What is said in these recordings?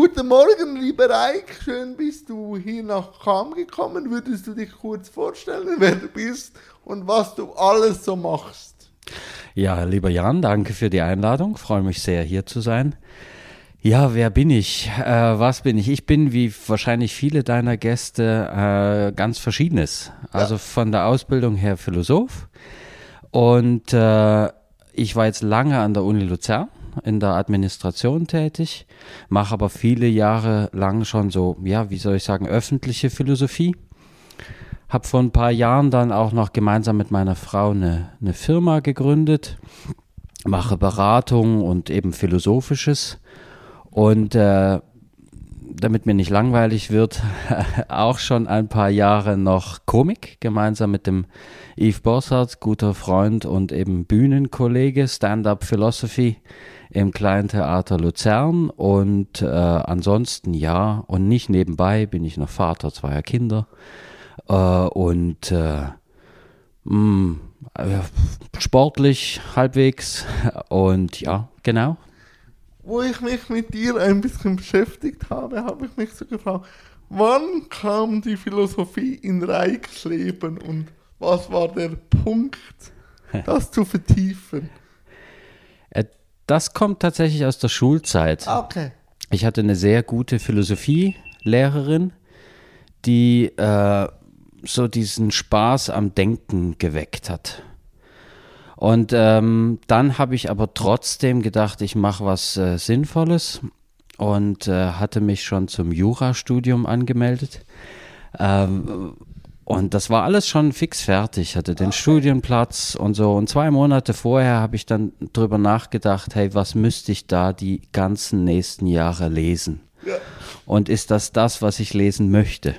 Guten Morgen, lieber Eik. Schön bist du hier nach Cham gekommen. Würdest du dich kurz vorstellen, wer du bist und was du alles so machst? Ja, lieber Jan, danke für die Einladung. Freue mich sehr, hier zu sein. Ja, wer bin ich? Äh, was bin ich? Ich bin wie wahrscheinlich viele deiner Gäste äh, ganz verschiedenes. Also ja. von der Ausbildung her Philosoph. Und äh, ich war jetzt lange an der Uni Luzern in der Administration tätig, mache aber viele Jahre lang schon so, ja, wie soll ich sagen, öffentliche Philosophie. Habe vor ein paar Jahren dann auch noch gemeinsam mit meiner Frau eine, eine Firma gegründet, mache Beratung und eben Philosophisches. Und äh, damit mir nicht langweilig wird, auch schon ein paar Jahre noch Komik, gemeinsam mit dem Yves Bossart, guter Freund und eben Bühnenkollege, Stand-up Philosophy im Kleinen Theater Luzern und äh, ansonsten ja und nicht nebenbei bin ich noch Vater zweier Kinder äh, und äh, mh, mm, sportlich halbwegs und ja, genau. Wo ich mich mit dir ein bisschen beschäftigt habe, habe ich mich so gefragt, wann kam die Philosophie in Reichs Leben und was war der Punkt, das zu vertiefen? Das kommt tatsächlich aus der Schulzeit. Okay. Ich hatte eine sehr gute Philosophielehrerin, die äh, so diesen Spaß am Denken geweckt hat. Und ähm, dann habe ich aber trotzdem gedacht, ich mache was äh, Sinnvolles und äh, hatte mich schon zum Jurastudium angemeldet. Ähm, und das war alles schon fix fertig, hatte den Studienplatz und so. Und zwei Monate vorher habe ich dann drüber nachgedacht, hey, was müsste ich da die ganzen nächsten Jahre lesen? Ja. Und ist das das, was ich lesen möchte?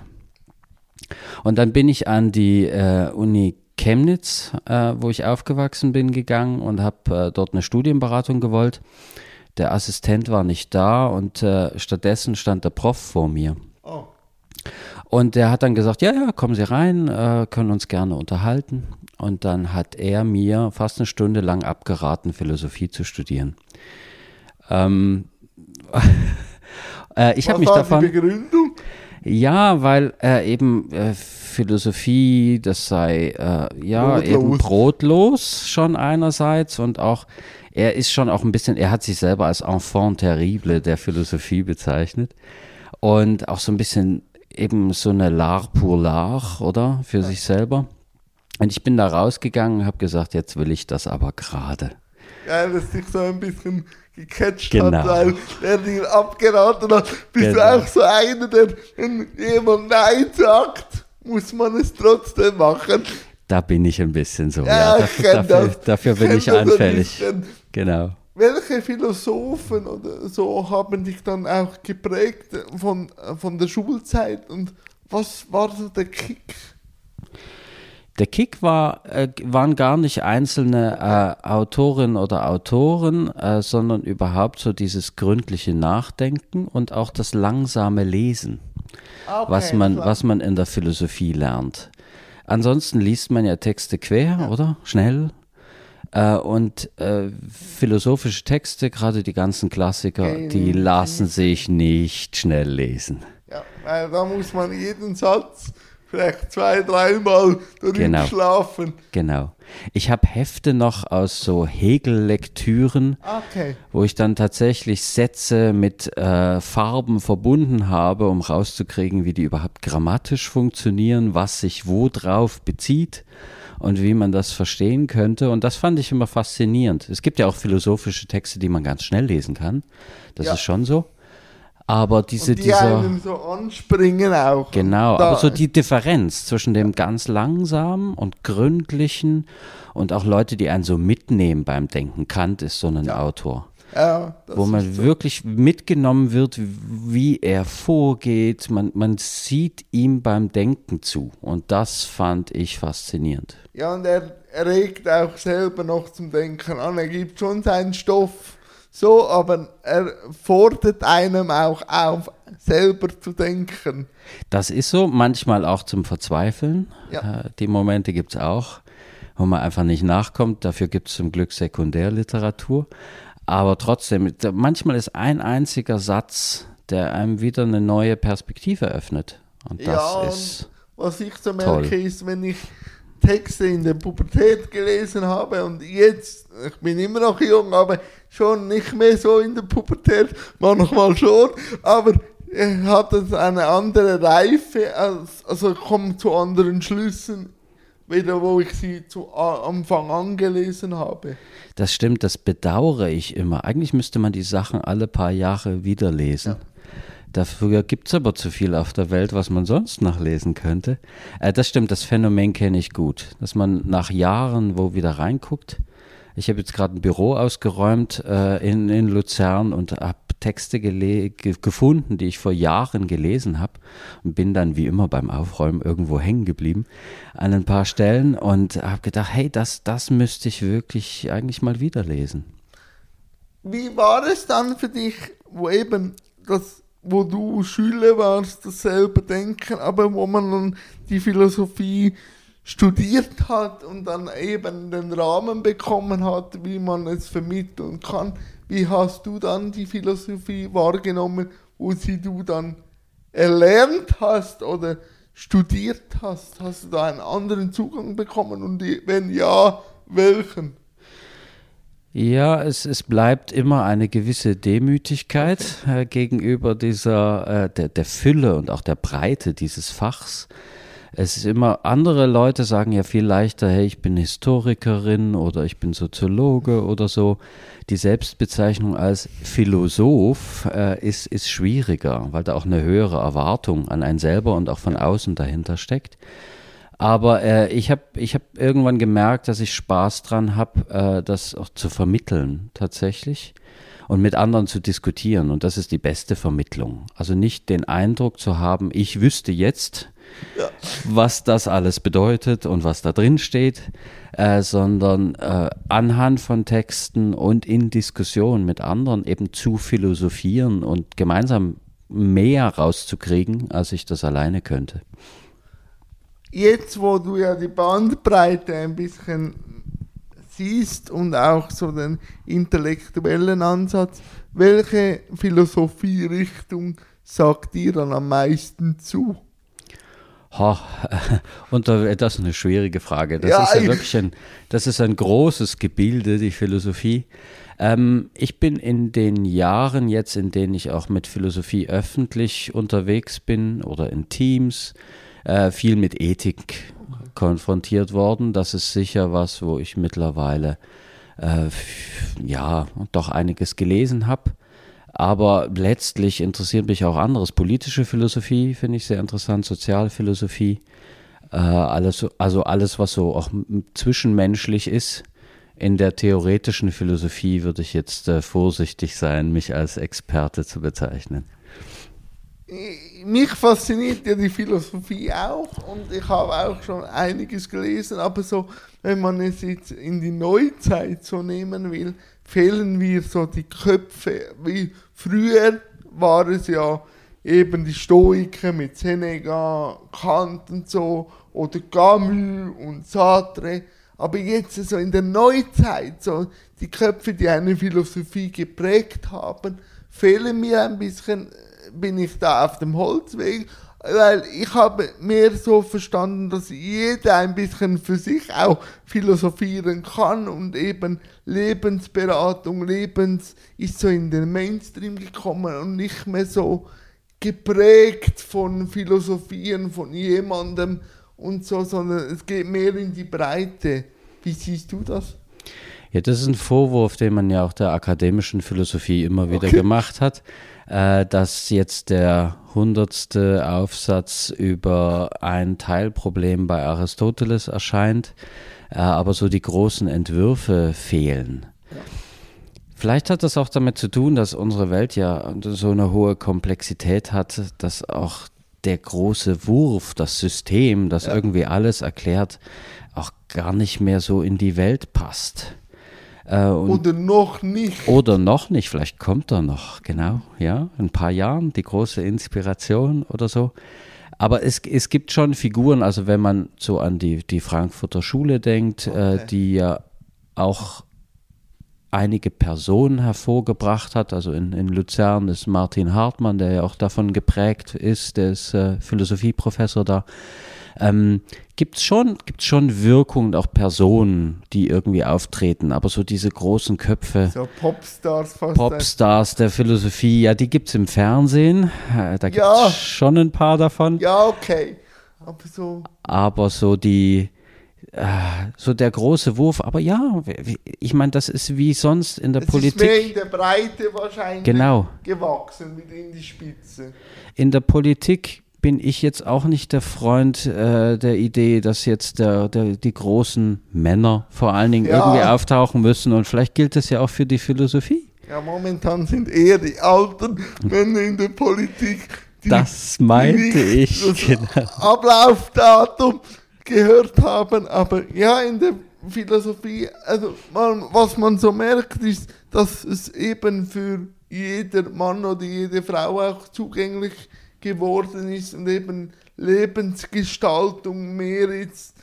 Und dann bin ich an die äh, Uni Chemnitz, äh, wo ich aufgewachsen bin, gegangen und habe äh, dort eine Studienberatung gewollt. Der Assistent war nicht da und äh, stattdessen stand der Prof vor mir. Oh. Und der hat dann gesagt, ja, ja, kommen Sie rein, äh, können uns gerne unterhalten. Und dann hat er mir fast eine Stunde lang abgeraten, Philosophie zu studieren. Ähm, äh, ich habe mich davon. Die Begründung? Ja, weil äh, eben äh, Philosophie, das sei äh, ja brotlos. eben brotlos schon einerseits und auch er ist schon auch ein bisschen, er hat sich selber als Enfant terrible der Philosophie bezeichnet und auch so ein bisschen eben so eine Lar pour Lar, oder? Für ja. sich selber. Und ich bin da rausgegangen und habe gesagt, jetzt will ich das aber gerade. Ja, dass dich so ein bisschen gecatcht genau. hat, weil er dir abgeraten hat. Bist genau. du auch so einer, der, wenn jemand Nein sagt, muss man es trotzdem machen? Da bin ich ein bisschen so. Ja, ja dafür, dafür, dafür, bin ich anfällig. Genau welche Philosophen oder so haben dich dann auch geprägt von, von der Schulzeit und was war so der Kick? Der Kick war, äh, waren gar nicht einzelne äh, Autorinnen oder Autoren, äh, sondern überhaupt so dieses gründliche Nachdenken und auch das langsame Lesen, okay, was, man, was man in der Philosophie lernt. Ansonsten liest man ja Texte quer, ja. oder? Schnell, äh, und äh, philosophische Texte, gerade die ganzen Klassiker, Gen die lassen sich nicht schnell lesen. Ja, weil da muss man jeden Satz vielleicht zwei, dreimal genau. schlafen. Genau. Ich habe Hefte noch aus so Hegel-Lektüren, okay. wo ich dann tatsächlich Sätze mit äh, Farben verbunden habe, um rauszukriegen, wie die überhaupt grammatisch funktionieren, was sich wo drauf bezieht und wie man das verstehen könnte. Und das fand ich immer faszinierend. Es gibt ja auch philosophische Texte, die man ganz schnell lesen kann. Das ja. ist schon so. Aber diese, und die dieser. so anspringen auch. Genau, da. aber so die Differenz zwischen dem ganz langsamen und gründlichen und auch Leute, die einen so mitnehmen beim Denken. Kant ist so ein ja. Autor. Ja, wo man so. wirklich mitgenommen wird, wie er vorgeht. Man, man sieht ihm beim Denken zu. Und das fand ich faszinierend. Ja, und er, regt auch selber noch zum Denken an. Er gibt schon seinen Stoff so, aber er fordert einem auch auf, selber zu denken. Das ist so, manchmal auch zum Verzweifeln. Ja. Äh, die Momente gibt es auch, wo man einfach nicht nachkommt. Dafür gibt es zum Glück Sekundärliteratur. Aber trotzdem, manchmal ist ein einziger Satz, der einem wieder eine neue Perspektive öffnet. Und das ja, ist. und was ich so toll. merke, ist, wenn ich Texte in der Pubertät gelesen habe und jetzt, ich bin immer noch jung, aber schon nicht mehr so in der Pubertät, manchmal schon, aber hat es eine andere Reife, als, also ich komme zu anderen Schlüssen, wieder wo ich sie zu Anfang an gelesen habe. Das stimmt, das bedauere ich immer. Eigentlich müsste man die Sachen alle paar Jahre wieder lesen. Dafür gibt es aber zu viel auf der Welt, was man sonst noch lesen könnte. Äh, das stimmt, das Phänomen kenne ich gut, dass man nach Jahren wo wieder reinguckt. Ich habe jetzt gerade ein Büro ausgeräumt äh, in, in Luzern und habe Texte ge gefunden, die ich vor Jahren gelesen habe und bin dann wie immer beim Aufräumen irgendwo hängen geblieben an ein paar Stellen und habe gedacht, hey, das, das müsste ich wirklich eigentlich mal wieder lesen. Wie war es dann für dich, wo eben das, wo du Schüler warst, dasselbe Denken, aber wo man dann die Philosophie studiert hat und dann eben den Rahmen bekommen hat, wie man es vermitteln kann. Wie hast du dann die Philosophie wahrgenommen, wo sie du dann erlernt hast oder studiert hast? Hast du da einen anderen Zugang bekommen und wenn ja, welchen? Ja, es, es bleibt immer eine gewisse Demütigkeit äh, gegenüber dieser, äh, der, der Fülle und auch der Breite dieses Fachs. Es ist immer, andere Leute sagen ja viel leichter, hey, ich bin Historikerin oder ich bin Soziologe oder so. Die Selbstbezeichnung als Philosoph äh, ist, ist schwieriger, weil da auch eine höhere Erwartung an einen selber und auch von außen dahinter steckt. Aber äh, ich habe ich hab irgendwann gemerkt, dass ich Spaß dran habe, äh, das auch zu vermitteln tatsächlich und mit anderen zu diskutieren. Und das ist die beste Vermittlung. Also nicht den Eindruck zu haben, ich wüsste jetzt, was das alles bedeutet und was da drin steht, äh, sondern äh, anhand von Texten und in Diskussion mit anderen eben zu philosophieren und gemeinsam mehr rauszukriegen, als ich das alleine könnte. jetzt, wo du ja die Bandbreite ein bisschen siehst und auch so den intellektuellen Ansatz, welche Philosophierichtung sagt dir dann am meisten zu? Ha, und da- das ist eine schwierige Frage. Das Ja, ist ja ich- wirklich ein, das ist ein großes Gebilde, die Philosophie. Ähm, ich bin in den Jahren jetzt, in denen ich auch mit Philosophie öffentlich unterwegs bin oder in Teams, äh, viel mit Ethik konfrontiert worden. Das ist sicher was, wo ich mittlerweile äh, ja doch einiges gelesen habe. Aber letztlich interessiert mich auch anderes. Politische Philosophie finde ich sehr interessant, Sozialphilosophie, äh, alles, so- also alles, was so auch zwischenmenschlich ist. In der theoretischen Philosophie würde ich jetzt äh, vorsichtig sein, mich als Experte zu bezeichnen. Mich fasziniert ja die Philosophie auch und ich habe auch schon einiges gelesen, aber so, wenn man es jetzt in die Neuzeit so nehmen will, fehlen mir so die Köpfe. Wie früher war es ja eben die Stoiker mit Seneca, Kant und so, oder Camus und Sartre. Aber jetzt so in der Neuzeit, so die Köpfe, die eine Philosophie geprägt haben, fehlen mir ein bisschen, äh, bin ich da auf dem Holzweg, weil ich habe mehr so verstanden, dass jeder ein bisschen für sich auch philosophieren kann und eben Lebensberatung, Lebens ist so in den Mainstream gekommen und nicht mehr so geprägt von Philosophien von jemandem und so, sondern es geht mehr in die Breite. Wie siehst du das? Ja, das ist ein Vorwurf, den man ja auch der akademischen Philosophie immer wieder Okay. gemacht hat, äh, dass jetzt der hundertste Aufsatz über ein Teilproblem bei Aristoteles erscheint, äh, aber so die großen Entwürfe fehlen. Vielleicht hat das auch damit zu tun, dass unsere Welt ja so eine hohe Komplexität hat, dass auch der große Wurf, das System, das irgendwie alles erklärt, auch gar nicht mehr so in die Welt passt. Äh, Oder noch nicht? oder noch nicht, vielleicht kommt er noch, genau, ja, in ein paar Jahren, die große Inspiration oder so. Aber es, es gibt schon Figuren, also wenn man so an die, die Frankfurter Schule denkt, äh, Okay. die ja auch einige Personen hervorgebracht hat. Also in, in Luzern ist Martin Hartmann, der ja auch davon geprägt ist, der ist äh, Philosophieprofessor da. Ähm, gibt es schon, gibt's schon Wirkungen, auch Personen, die irgendwie auftreten, aber so diese großen Köpfe. So Popstars fast. Popstars der Philosophie, ja, die gibt es im Fernsehen. Äh, Da gibt es Ja. schon ein paar davon. Ja, okay. Aber so. aber so die so der große Wurf, aber ja, ich meine, das ist wie sonst in der Es ist mehr Politik. in der Breite wahrscheinlich Genau. gewachsen, wieder in die Spitze. In der Politik bin ich jetzt auch nicht der Freund äh, der Idee, dass jetzt der, der, die großen Männer vor allen Dingen Ja. irgendwie auftauchen müssen und vielleicht gilt das ja auch für die Philosophie. Ja, momentan sind eher die alten Männer in der Politik, die Das meinte ich, das genau. Ablaufdatum gehört haben. Aber ja, in der Philosophie, also man, was man so merkt, ist, dass es eben für jeder Mann oder jede Frau auch zugänglich geworden ist und eben Lebensgestaltung mehr jetzt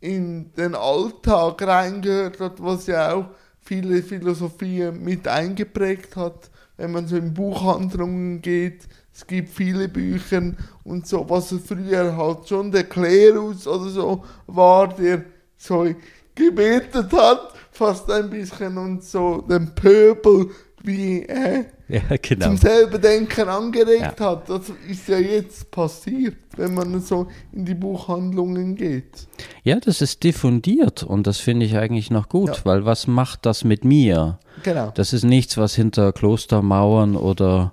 in den Alltag reingehört hat, was ja auch viele Philosophien mit eingeprägt hat. Wenn man so in Buchhandlungen geht, es gibt viele Bücher und so, was früher halt schon der Klerus oder so war, der so gebetet hat, fast ein bisschen und so den Pöbel wie äh, Ja, genau. zum selber Denken angeregt Ja. hat. Das ist ja jetzt passiert, wenn man so in die Buchhandlungen geht. Ja, das ist diffundiert und das finde ich eigentlich noch gut, Ja. weil was macht das mit mir? Genau. Das ist nichts, was hinter Klostermauern oder.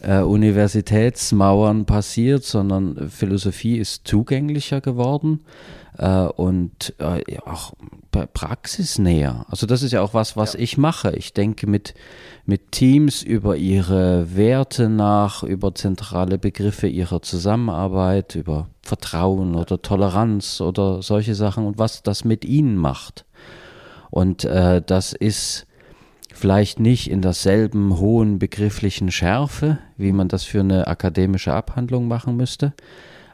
Äh, Universitätsmauern passiert, sondern Philosophie ist zugänglicher geworden äh, und äh, ja, auch pra- praxisnäher. Also das ist ja auch was, was ich mache. Ich denke mit, mit Teams über ihre Werte nach, über zentrale Begriffe ihrer Zusammenarbeit, über Vertrauen oder Toleranz oder solche Sachen und was das mit ihnen macht. Und äh, das ist vielleicht nicht in derselben hohen begrifflichen Schärfe, wie man das für eine akademische Abhandlung machen müsste.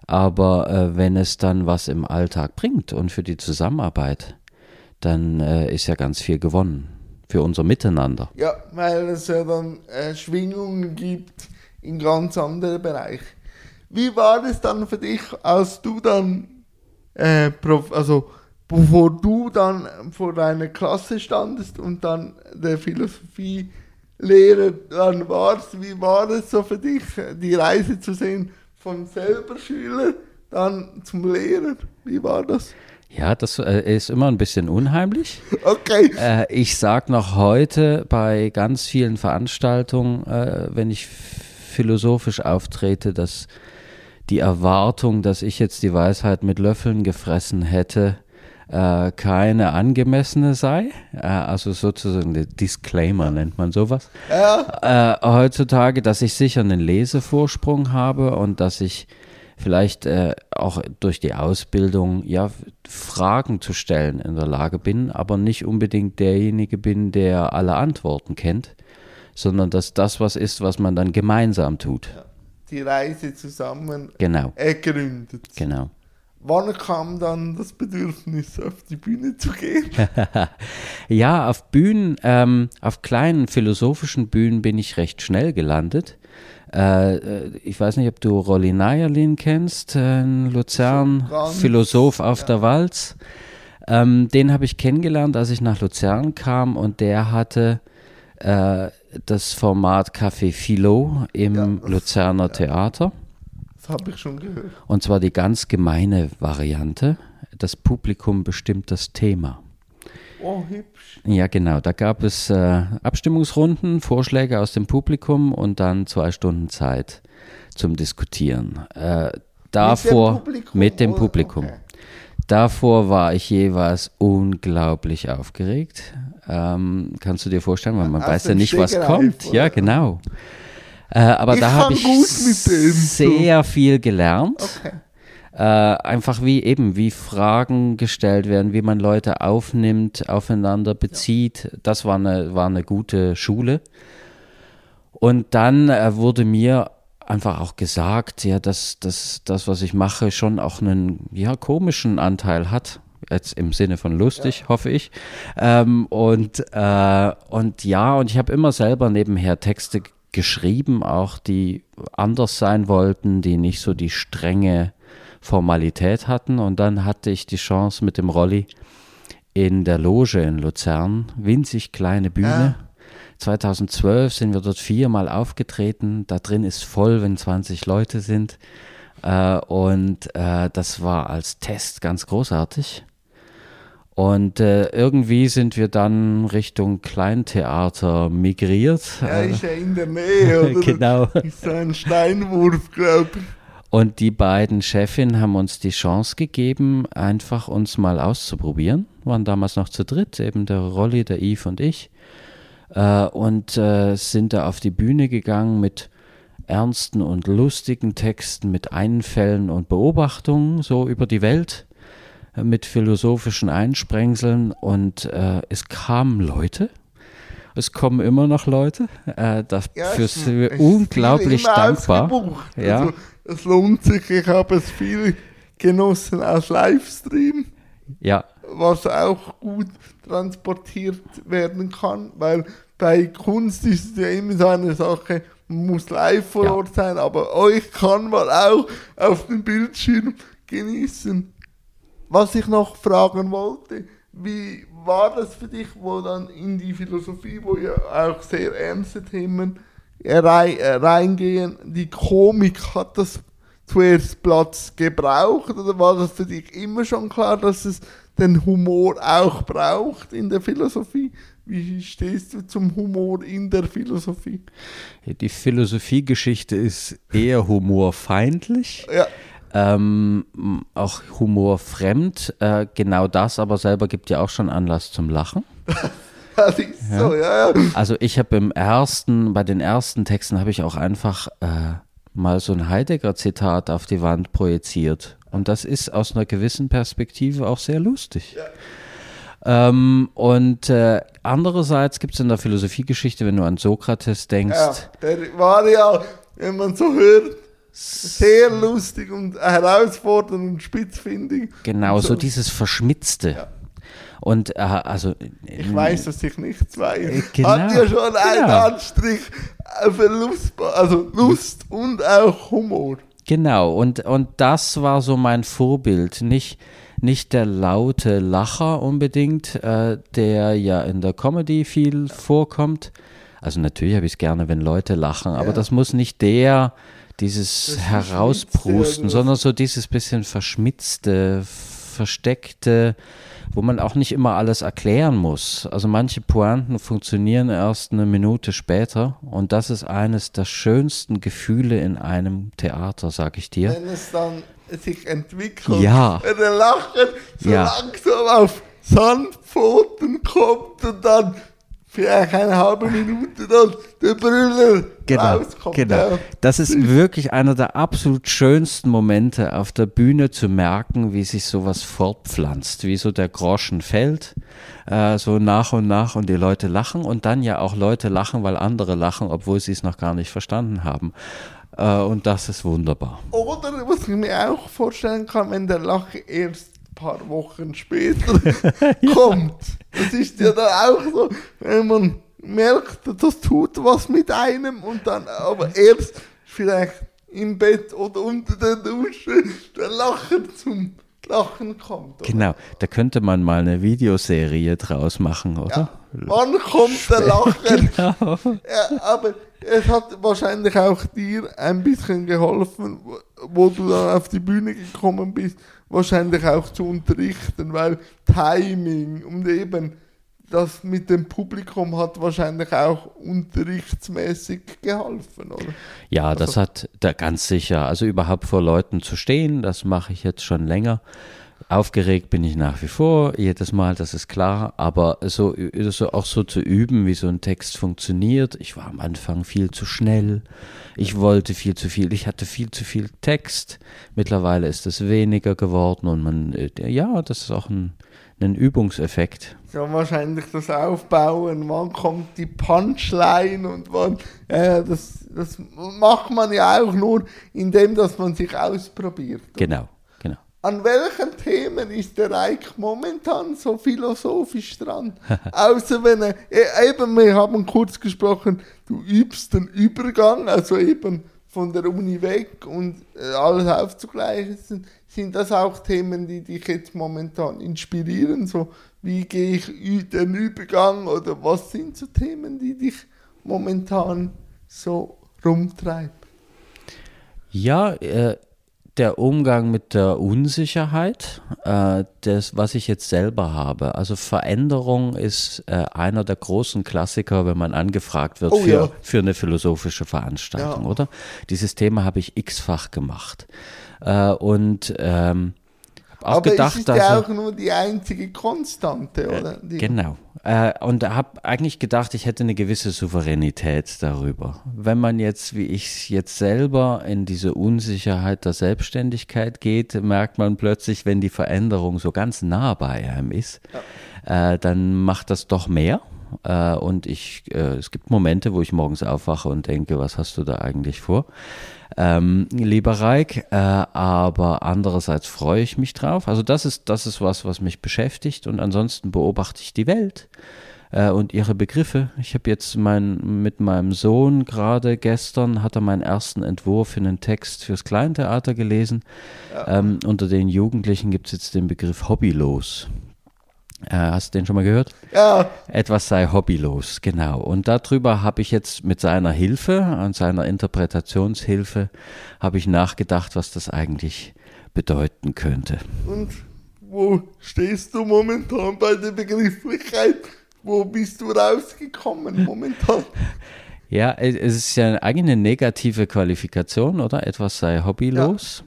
Aber äh, wenn es dann was im Alltag bringt und für die Zusammenarbeit, dann äh, ist ja ganz viel gewonnen für unser Miteinander. Ja, weil es ja dann äh, Schwingungen gibt in ganz andere Bereiche. Wie war es dann für dich, als du dann, äh, Prof, also bevor du dann vor deiner Klasse standest und dann der Philosophielehrer dann warst, wie war es so für dich, die Reise zu sehen von selber Schüler dann zum Lehrer? Wie war das? Ja, das äh, ist immer ein bisschen unheimlich. Okay. Äh, ich sage noch heute bei ganz vielen Veranstaltungen, äh, wenn ich philosophisch auftrete, dass die Erwartung, dass ich jetzt die Weisheit mit Löffeln gefressen hätte, äh, keine angemessene sei. Äh, also sozusagen der Disclaimer nennt man sowas. Ja, Äh, heutzutage, dass ich sicher einen Lesevorsprung habe und dass ich vielleicht äh, auch durch die Ausbildung ja Fragen zu stellen in der Lage bin, aber nicht unbedingt derjenige bin, der alle Antworten kennt, sondern dass das was ist, was man dann gemeinsam tut. die Reise zusammen Genau, ergründet. genau. Wann kam dann das Bedürfnis, auf die Bühne zu gehen? Ja, auf Bühnen, ähm, auf kleinen philosophischen Bühnen bin ich recht schnell gelandet. Äh, äh, ich weiß nicht, ob du Rolli Nayerlin kennst, äh, in Luzern, So ganz, Philosoph auf der Walz. Ähm, den habe ich kennengelernt, als ich nach Luzern kam und der hatte äh, das Format Café Philo im Ja, Luzerner Theater. Das habe ich schon gehört. Und zwar die ganz gemeine Variante. Das Publikum bestimmt das Thema. Oh, hübsch. Ja, genau. Da gab es äh, Abstimmungsrunden, Vorschläge aus dem Publikum und dann zwei Stunden Zeit zum Diskutieren. Äh, davor Publikum, mit dem oder? Publikum. Okay. Davor war ich jeweils unglaublich aufgeregt. Ähm, kannst du dir vorstellen, weil man Aus weiß ja dem nicht, was kommt. oder? Ja, genau. Äh, aber Ich da habe ich sehr viel gelernt. Okay. Äh, einfach wie eben, wie Fragen gestellt werden, wie man Leute aufnimmt, aufeinander bezieht. Das war eine, war eine gute Schule. Und dann äh, wurde mir einfach auch gesagt, ja, dass, dass das, was ich mache, schon auch einen ja, komischen Anteil hat. Jetzt im Sinne von lustig, ja. hoffe ich. Ähm, und, äh, und ja, und ich habe immer selber nebenher Texte geschrieben, auch die anders sein wollten, die nicht so die strenge Formalität hatten. Und dann hatte ich die Chance mit dem Rolli in der Loge in Luzern, winzig kleine Bühne. Ja. 2012 sind wir dort viermal aufgetreten. Da drin ist voll, wenn 20 Leute sind. Äh, und äh, das war als Test ganz großartig. Und äh, irgendwie sind wir dann Richtung Kleintheater migriert. Ja, ist ja in der Nähe, oder? genau. Ist so ein Steinwurf, glaube ich. Und die beiden Chefinnen haben uns die Chance gegeben, einfach uns mal auszuprobieren. Waren damals noch zu dritt, eben der Rolli, der Yves und ich. Äh, und äh, sind da auf die Bühne gegangen mit ernsten und lustigen Texten, mit Einfällen und Beobachtungen so über die Welt mit philosophischen Einsprengseln und äh, es kamen Leute. Es kommen immer noch Leute. Äh, dafür sind wir unglaublich dankbar. Ja. Also, es lohnt sich. Ich habe es viel genossen als Livestream. Ja. Was auch gut transportiert werden kann, weil bei Kunst ist es ja immer so eine Sache, man muss live vor Ort ja. sein, aber euch kann man auch auf dem Bildschirm genießen. Was ich noch fragen wollte, wie war das für dich, wo dann in die Philosophie, wo ja auch sehr ernste Themen reingehen, die Komik, hat das zuerst Platz gebraucht oder war das für dich immer schon klar, dass es den Humor auch braucht in der Philosophie? Wie stehst du zum Humor in der Philosophie? Die Philosophiegeschichte ist eher humorfeindlich. Ja ähm, auch humorfremd. Äh, genau das aber selber gibt ja auch schon Anlass zum Lachen. ja. so, ja, ja. Also ich habe im ersten, bei den ersten Texten habe ich auch einfach äh, mal so ein Heidegger-Zitat auf die Wand projiziert. Und das ist aus einer gewissen Perspektive auch sehr lustig. Ähm, und äh, andererseits gibt es in der Philosophiegeschichte, wenn du an Sokrates denkst. Ja, der war ja, wenn man so hört, sehr lustig und herausfordernd und spitzfindig. Genau, so. so. dieses Verschmitzte. Ja. Und äh, also. Ich weiß, dass ich nichts weiß. Äh, genau, Hat ja schon einen genau. Anstrich für Lust, also Lust und auch Humor. Genau, und, und das war so mein Vorbild. Nicht, nicht der laute Lacher unbedingt, äh, der ja in der Comedy viel vorkommt. Also natürlich habe ich es gerne, wenn Leute lachen, aber ja. das muss nicht der dieses Herausprusten, sondern so dieses bisschen verschmitzte, versteckte, wo man auch nicht immer alles erklären muss. Also manche Pointen funktionieren erst eine Minute später und das ist eines der schönsten Gefühle in einem Theater, sag ich dir. Wenn es dann sich entwickelt, ja. wenn der Lachen so ja. langsam auf Sandpfoten kommt und dann vielleicht eine halbe Minute dann der Brüller genau, rauskommt. Genau. Das ist wirklich einer der absolut schönsten Momente auf der Bühne zu merken, wie sich sowas fortpflanzt, wie so der Groschen fällt, äh, so nach und nach und die Leute lachen und dann ja auch Leute lachen, weil andere lachen, obwohl sie es noch gar nicht verstanden haben. Äh, und das ist wunderbar. Oder was ich mir auch vorstellen kann, wenn der Lache erst paar Wochen später kommt. Das ist ja dann auch so, wenn man merkt, das tut was mit einem und dann aber erst vielleicht im Bett oder unter der Dusche der Lachen zum Lachen kommt. Oder? Genau, da könnte man mal eine Videoserie draus machen, oder? Ja. Wann kommt der Lachen? genau. Ja, aber es hat wahrscheinlich auch dir ein bisschen geholfen, wo du dann auf die Bühne gekommen bist, wahrscheinlich auch zu unterrichten, weil Timing und eben das mit dem Publikum hat wahrscheinlich auch unterrichtsmäßig geholfen, oder? Ja, also, das hat da ganz sicher. Also überhaupt vor Leuten zu stehen, das mache ich jetzt schon länger. Aufgeregt bin ich nach wie vor, jedes Mal, das ist klar, aber so, so auch so zu üben, wie so ein Text funktioniert. Ich war am Anfang viel zu schnell, ich wollte viel zu viel, ich hatte viel zu viel Text. Mittlerweile ist es weniger geworden und man, äh, ja, das ist auch ein, ein Übungseffekt. Ja, wahrscheinlich das Aufbauen, wann kommt die Punchline und wann, äh, das, das macht man ja auch nur, indem dass man sich ausprobiert. Genau. An welchen Themen ist der Reich momentan so philosophisch dran? Außer wenn er, e- eben, wir haben kurz gesprochen, du übst den Übergang, also eben von der Uni weg und äh, alles aufzugleichen. Sind, sind das auch Themen, die dich jetzt momentan inspirieren? So, wie gehe ich den Übergang oder was sind so Themen, die dich momentan so rumtreiben? Ja, äh, der Umgang mit der Unsicherheit, äh, das, was ich jetzt selber habe. Also Veränderung ist äh, einer der großen Klassiker, wenn man angefragt wird Oh für, ja. für eine philosophische Veranstaltung, Ja. oder? Dieses Thema habe ich x-fach gemacht. Äh, und ähm, auch Aber gedacht, es ist ja er- auch nur die einzige Konstante, oder? Die, Genau. Äh, und habe eigentlich gedacht, ich hätte eine gewisse Souveränität darüber. Wenn man jetzt, wie ich jetzt selber, in diese Unsicherheit der Selbstständigkeit geht, merkt man plötzlich, wenn die Veränderung so ganz nah bei einem ist, äh, dann macht das doch mehr. Äh, und ich, äh, es gibt Momente, wo ich morgens aufwache und denke, was hast du da eigentlich vor? Ähm, lieber Reik, äh, aber andererseits freue ich mich drauf. Also das ist, das ist was, was mich beschäftigt und ansonsten beobachte ich die Welt äh, und ihre Begriffe. Ich habe jetzt mein, mit meinem Sohn gerade gestern, hat er meinen ersten Entwurf für einen Text fürs Kleintheater gelesen. Ähm, unter den Jugendlichen gibt es jetzt den Begriff hobbylos. Äh, hast du den schon mal gehört? ja, Etwas sei hobbylos, genau. Und darüber habe ich jetzt mit seiner Hilfe und seiner Interpretationshilfe habe ich nachgedacht, was das eigentlich bedeuten könnte. und wo stehst du momentan bei der Begrifflichkeit? Wo bist du rausgekommen momentan? Ja, es es ist ja eine negative Qualifikation, oder? Etwas sei hobbylos.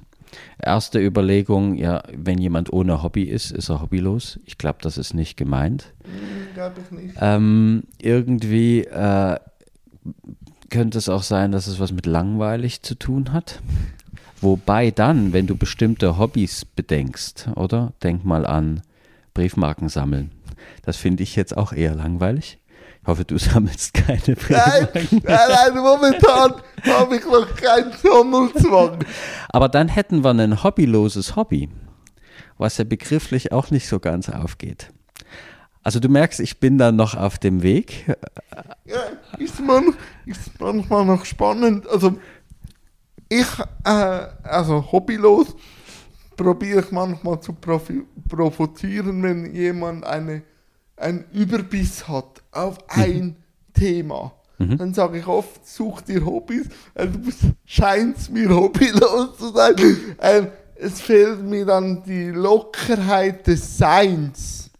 Erste Überlegung, ja, wenn jemand ohne Hobby ist, ist er hobbylos. Ich glaube, das ist nicht gemeint. Glaube ich nicht. Ähm, irgendwie äh, könnte es auch sein, dass es was mit langweilig zu tun hat. Wobei dann, wenn du bestimmte Hobbys bedenkst, oder? Denk mal an Briefmarken sammeln. Das finde ich jetzt auch eher langweilig. Ich hoffe, du sammelst keine Nein, Briefmarken. nein, nein, momentan habe ich noch keinen Sammelzwang. Aber dann hätten wir ein hobbyloses Hobby, was ja begrifflich auch nicht so ganz aufgeht. Also du merkst, ich bin da noch auf dem Weg. Ja, ist, man, ist manchmal noch spannend. Also, ich, äh, also hobbylos, probiere ich manchmal zu provozieren, wenn jemand eine, einen Überbiss hat auf ein Thema. Dann sage ich oft, such dir Hobbys, also scheinst mir hobbylos zu sein. Ähm, es fehlt mir dann die Lockerheit des Seins.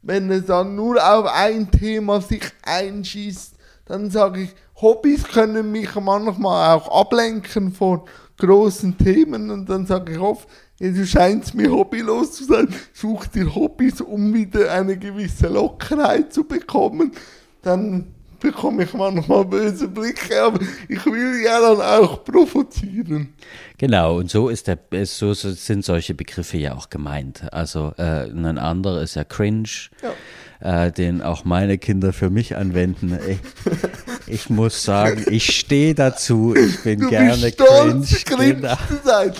Wenn es dann nur auf ein Thema sich einschießt, dann sage ich, Hobbys können mich manchmal auch ablenken von großen Themen. Und dann sage ich oft, ja, du scheinst mir hobbylos zu sein, such dir Hobbys, um wieder eine gewisse Lockerheit zu bekommen, dann bekomme ich manchmal böse Blicke, aber ich will ja dann auch provozieren. Genau, und so ist der, so sind solche Begriffe ja auch gemeint. Also äh, ein anderer ist ja cringe, äh, den auch meine Kinder für mich anwenden. Ich, ich muss sagen, ich stehe dazu, ich bin Du gerne bist stolz, cringe. cringe Genau. zu sein.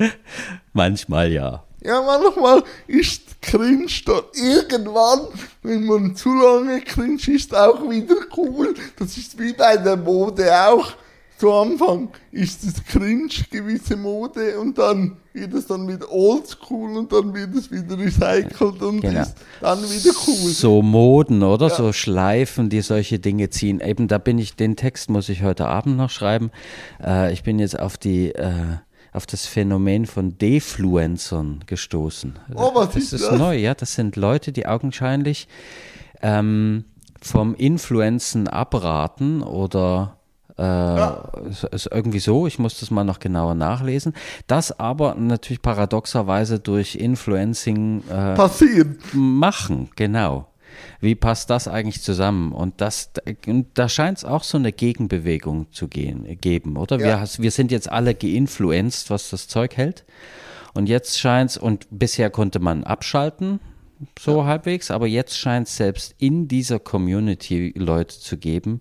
Manchmal ja. Ja, manchmal ist cringe da irgendwann, wenn man zu lange cringe ist, auch wieder cool. Das ist wie bei der Mode auch. Zu Anfang ist es cringe, gewisse Mode, und dann wird es dann wieder oldschool und dann wird es wieder recycelt und Genau. ist dann wieder cool. So Moden, oder? So Schleifen, die solche Dinge ziehen. Eben, da bin ich, den Text muss ich heute Abend noch schreiben. Äh, ich bin jetzt auf die, äh, auf das Phänomen von Defluencern gestoßen. Oh, was das ist ist das? neu, ja. Das sind Leute, die augenscheinlich ähm, vom Influenzen abraten oder äh, ist, ist irgendwie so, ich muss das mal noch genauer nachlesen. Das aber natürlich paradoxerweise durch Influencing äh, Passiert. machen, genau. Wie passt das eigentlich zusammen? Und das, und da scheint es auch so eine Gegenbewegung zu gehen, geben, oder? Wir, Ja. has- wir sind jetzt alle geinfluenced, was das Zeug hält. Und jetzt scheint es, und bisher konnte man abschalten, so halbwegs, aber jetzt scheint es selbst in dieser Community Leute zu geben,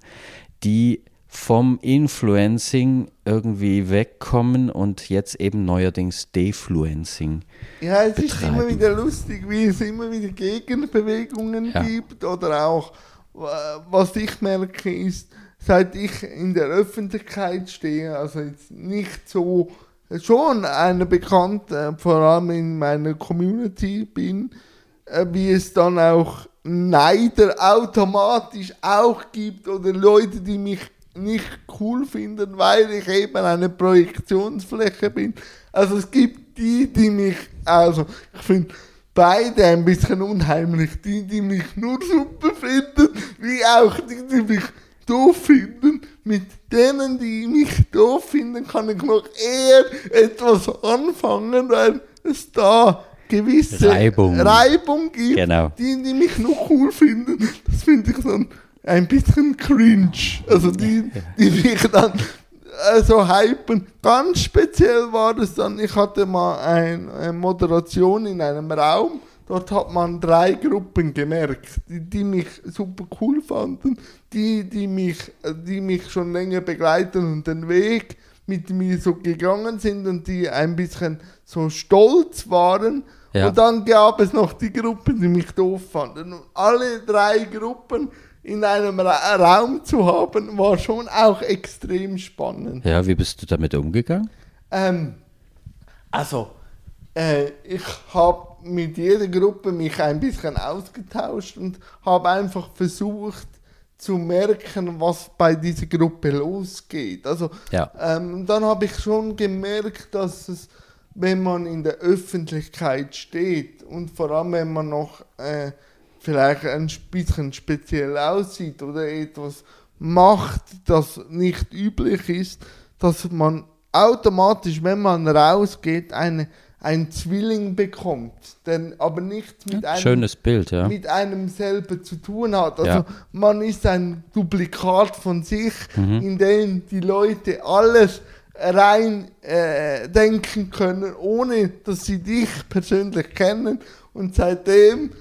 die vom Influencing irgendwie wegkommen und jetzt eben neuerdings Defluencing. Ja, es ist betreiben. immer wieder lustig, wie es immer wieder Gegenbewegungen Ja. gibt oder auch, was ich merke, ist, seit ich in der Öffentlichkeit stehe, also jetzt nicht so, schon eine Bekannte, vor allem in meiner Community bin, äh, wie es dann auch Neider automatisch auch gibt oder Leute, die mich nicht cool finden, weil ich eben eine Projektionsfläche bin. Also es gibt die, die mich, also ich finde beide ein bisschen unheimlich. Die, die mich nur super finden, wie auch die, die mich doof finden. Mit denen, die mich doof finden, kann ich noch eher etwas anfangen, weil es da gewisse Reibung. Reibung gibt. Genau. Die, die mich noch cool finden, das finde ich dann ein bisschen cringe. Also die, die mich dann so hypen. Ganz speziell war das dann, ich hatte mal ein, eine Moderation in einem Raum, dort hat man drei Gruppen gemerkt, die, die mich super cool fanden, die, die mich, die mich schon länger begleiten und den Weg mit mir so gegangen sind und die ein bisschen so stolz waren. Ja. Und dann gab es noch die Gruppen, die mich doof fanden. Und alle drei Gruppen in einem Ra Raum zu haben, war schon auch extrem spannend. Ja, wie bist du damit umgegangen? Ähm, also, äh, ich habe mit jeder Gruppe mich ein bisschen ausgetauscht und habe einfach versucht zu merken, was bei dieser Gruppe losgeht. Also, Ja. ähm, dann habe ich schon gemerkt, dass es, wenn man in der Öffentlichkeit steht und vor allem, wenn man noch äh, vielleicht ein bisschen speziell aussieht oder etwas macht, das nicht üblich ist, dass man automatisch, wenn man rausgeht, eine, einen Zwilling bekommt, der aber nichts mit einem Schönes Bild, ja. mit einem selber zu tun hat. Also Ja. man ist ein Duplikat von sich, Mhm. in dem die Leute alles rein äh, denken können, ohne dass sie dich persönlich kennen. Und seitdem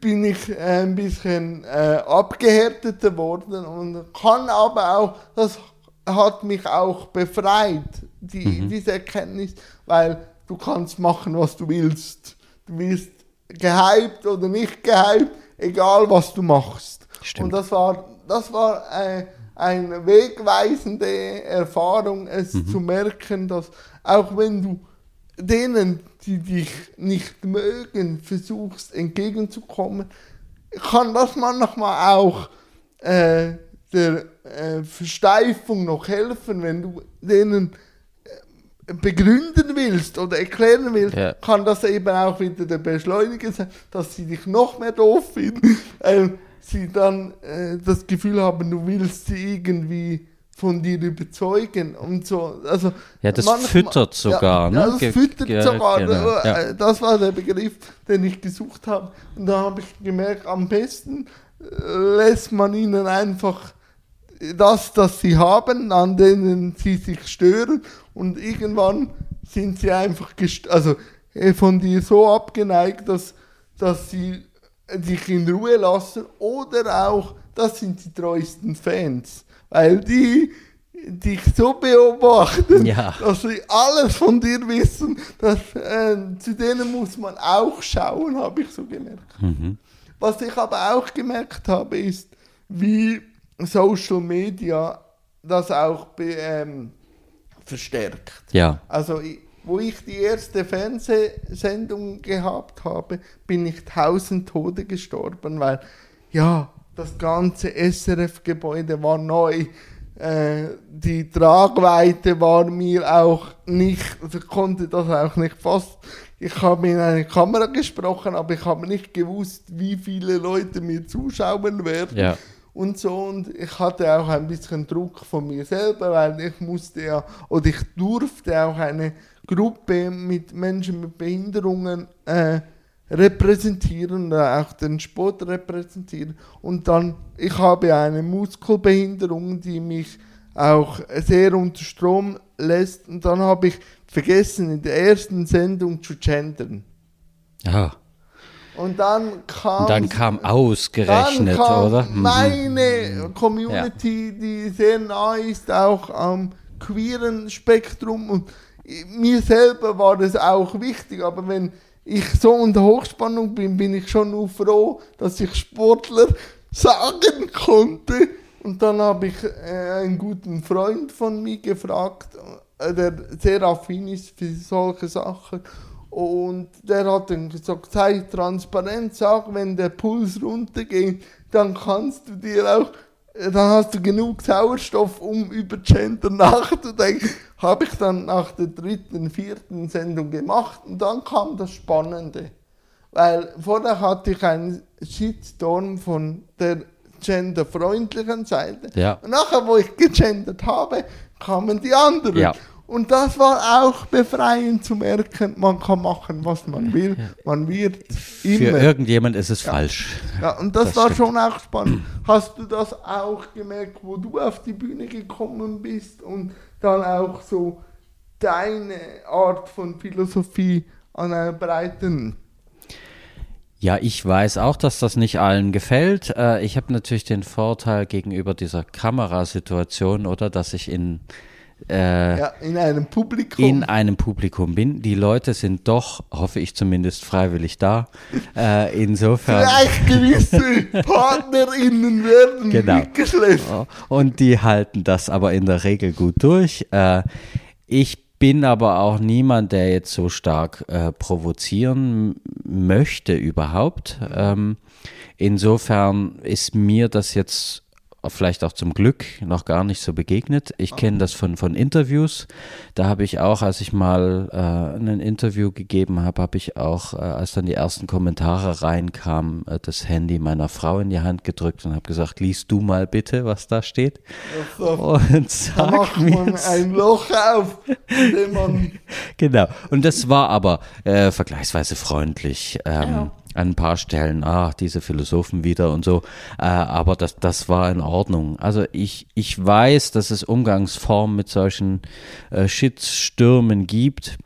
bin ich ein bisschen äh, abgehärteter worden und kann aber auch, das hat mich auch befreit, die, diese Erkenntnis, weil du kannst machen, was du willst. Du wirst gehypt oder nicht gehypt, egal was du machst. Stimmt. Und das war, das war äh, eine wegweisende Erfahrung, es zu merken, dass auch wenn du denen, die dich nicht mögen, versuchst entgegenzukommen, kann das manchmal auch äh, der äh, Versteifung noch helfen, wenn du denen äh, begründen willst oder erklären willst, Ja. kann das eben auch wieder der Beschleuniger sein, dass sie dich noch mehr doof finden, weil sie dann äh, das Gefühl haben, du willst sie irgendwie von dir überzeugen und so. Also Ja, das manchmal- füttert sogar, ja, ne? Ja, das füttert ge- sogar. genau, äh, ja. Das war der Begriff, den ich gesucht habe. Und da habe ich gemerkt, am besten äh, lässt man ihnen einfach das, das sie haben, an denen sie sich stören und irgendwann sind sie einfach also äh, von dir so abgeneigt, dass, dass sie dich in Ruhe lassen oder auch, das sind die treuesten Fans, weil die dich so beobachten, Ja. dass sie alles von dir wissen, dass, äh, zu denen muss man auch schauen, habe ich so gemerkt. Mhm. Was ich aber auch gemerkt habe, ist, wie Social Media das auch ähm, verstärkt. Ja, Also, wo ich die erste Fernsehsendung gehabt habe, bin ich tausend Tode gestorben, weil, ja, das ganze SRF-Gebäude war neu. Äh, die Tragweite war mir auch nicht, also ich konnte das auch nicht fast. Ich habe in eine Kamera gesprochen, aber ich habe nicht gewusst, wie viele Leute mir zuschauen werden ja. und so. Und ich hatte auch ein bisschen Druck von mir selber, weil ich musste ja, oder ich durfte auch eine Gruppe mit Menschen mit Behinderungen äh, repräsentieren, oder auch den Sport repräsentieren. Und dann, ich habe eine Muskelbehinderung, die mich auch sehr unter Strom lässt. Und dann habe ich vergessen, in der ersten Sendung zu gendern. Ja. Und dann kam. Und dann kam ausgerechnet, dann kam oder? Mhm. Meine Community, die sehr nah ist, auch am queeren Spektrum. Und mir selber war das auch wichtig. Aber wenn ich so unter Hochspannung bin, bin ich schon nur froh, dass ich Sportler sagen konnte. Und dann habe ich äh, einen guten Freund von mir gefragt, äh, der sehr affin ist für solche Sachen. Und der hat dann gesagt, sei transparent, sag, wenn der Puls runtergeht, dann kannst du dir auch, dann hast du genug Sauerstoff, um über Gender nachzudenken. Habe ich dann nach der dritten, vierten Sendung gemacht und dann kam das Spannende. Weil vorher hatte ich einen Shitstorm von der genderfreundlichen Seite. Ja. Und nachher, wo ich gegendert habe, kamen die anderen. Ja. Und das war auch befreiend zu merken, man kann machen, was man will. Man wird Für immer. irgendjemand ist es falsch. Ja, und das, Das war stimmt. schon auch spannend. Hast du das auch gemerkt, wo du auf die Bühne gekommen bist und dann auch so deine Art von Philosophie an einer breiten Ja, ich weiß auch, dass das nicht allen gefällt. Äh, ich habe natürlich den Vorteil gegenüber dieser Kamerasituation, oder, dass ich in, äh, ja, in einem Publikum. in einem Publikum bin. Die Leute sind doch, hoffe ich zumindest, freiwillig da. Äh, insofern. Vielleicht gewisse PartnerInnen werden Genau. mitgeschleppt. Und die halten das aber in der Regel gut durch. Äh, ich bin aber auch niemand, der jetzt so stark äh, provozieren möchte überhaupt. Ähm, insofern ist mir das jetzt vielleicht auch zum Glück noch gar nicht so begegnet. Ich kenne das von, von Interviews. Da habe ich auch, als ich mal äh, ein Interview gegeben habe, habe ich auch, äh, als dann die ersten Kommentare reinkamen, äh, das Handy meiner Frau in die Hand gedrückt und habe gesagt, liest du mal bitte, was da steht. Also, Und sag macht man ein Loch auf, Genau. Und das war aber äh, vergleichsweise freundlich. Ähm, An ein paar Stellen, ach, diese Philosophen wieder und so. Äh, aber das, das war in Ordnung. Also ich, ich weiß, dass es Umgangsformen mit solchen äh, Shitstürmen gibt.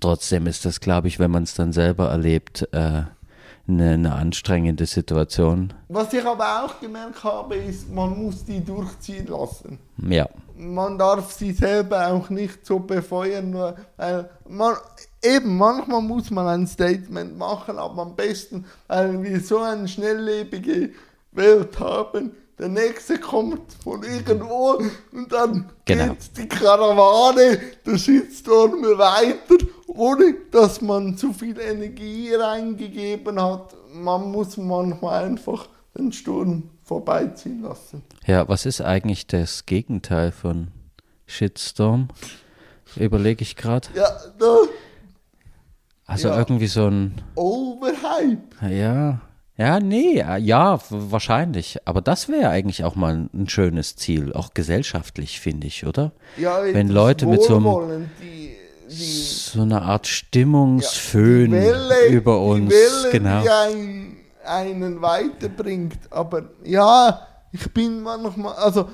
Trotzdem ist das, glaube ich, wenn man es dann selber erlebt, äh, eine, eine anstrengende Situation. Was ich aber auch gemerkt habe, ist, man muss die durchziehen lassen. Ja. Man darf sie selber auch nicht so befeuern, nur weil man, eben, manchmal muss man ein Statement machen, aber am besten, weil wir so eine schnelllebige Welt haben. Der nächste kommt von irgendwo und dann Genau. geht die Karawane, der Shitstorm weiter, ohne dass man zu viel Energie reingegeben hat. Man muss manchmal einfach den Sturm vorbeiziehen lassen. Ja, was ist eigentlich das Gegenteil von Shitstorm? Überlege ich gerade. Ja, da Also Ja. irgendwie so ein, Overhype. ja, ja, nee, ja, wahrscheinlich. Aber das wäre eigentlich auch mal ein schönes Ziel, auch gesellschaftlich, finde ich, oder? Ja, Wenn Leute mit so einem- die, die, So eine Art Stimmungsföhn die Welle, über uns, Welle, genau. die ein, einen weiterbringt. Aber ja, ich bin manchmal, also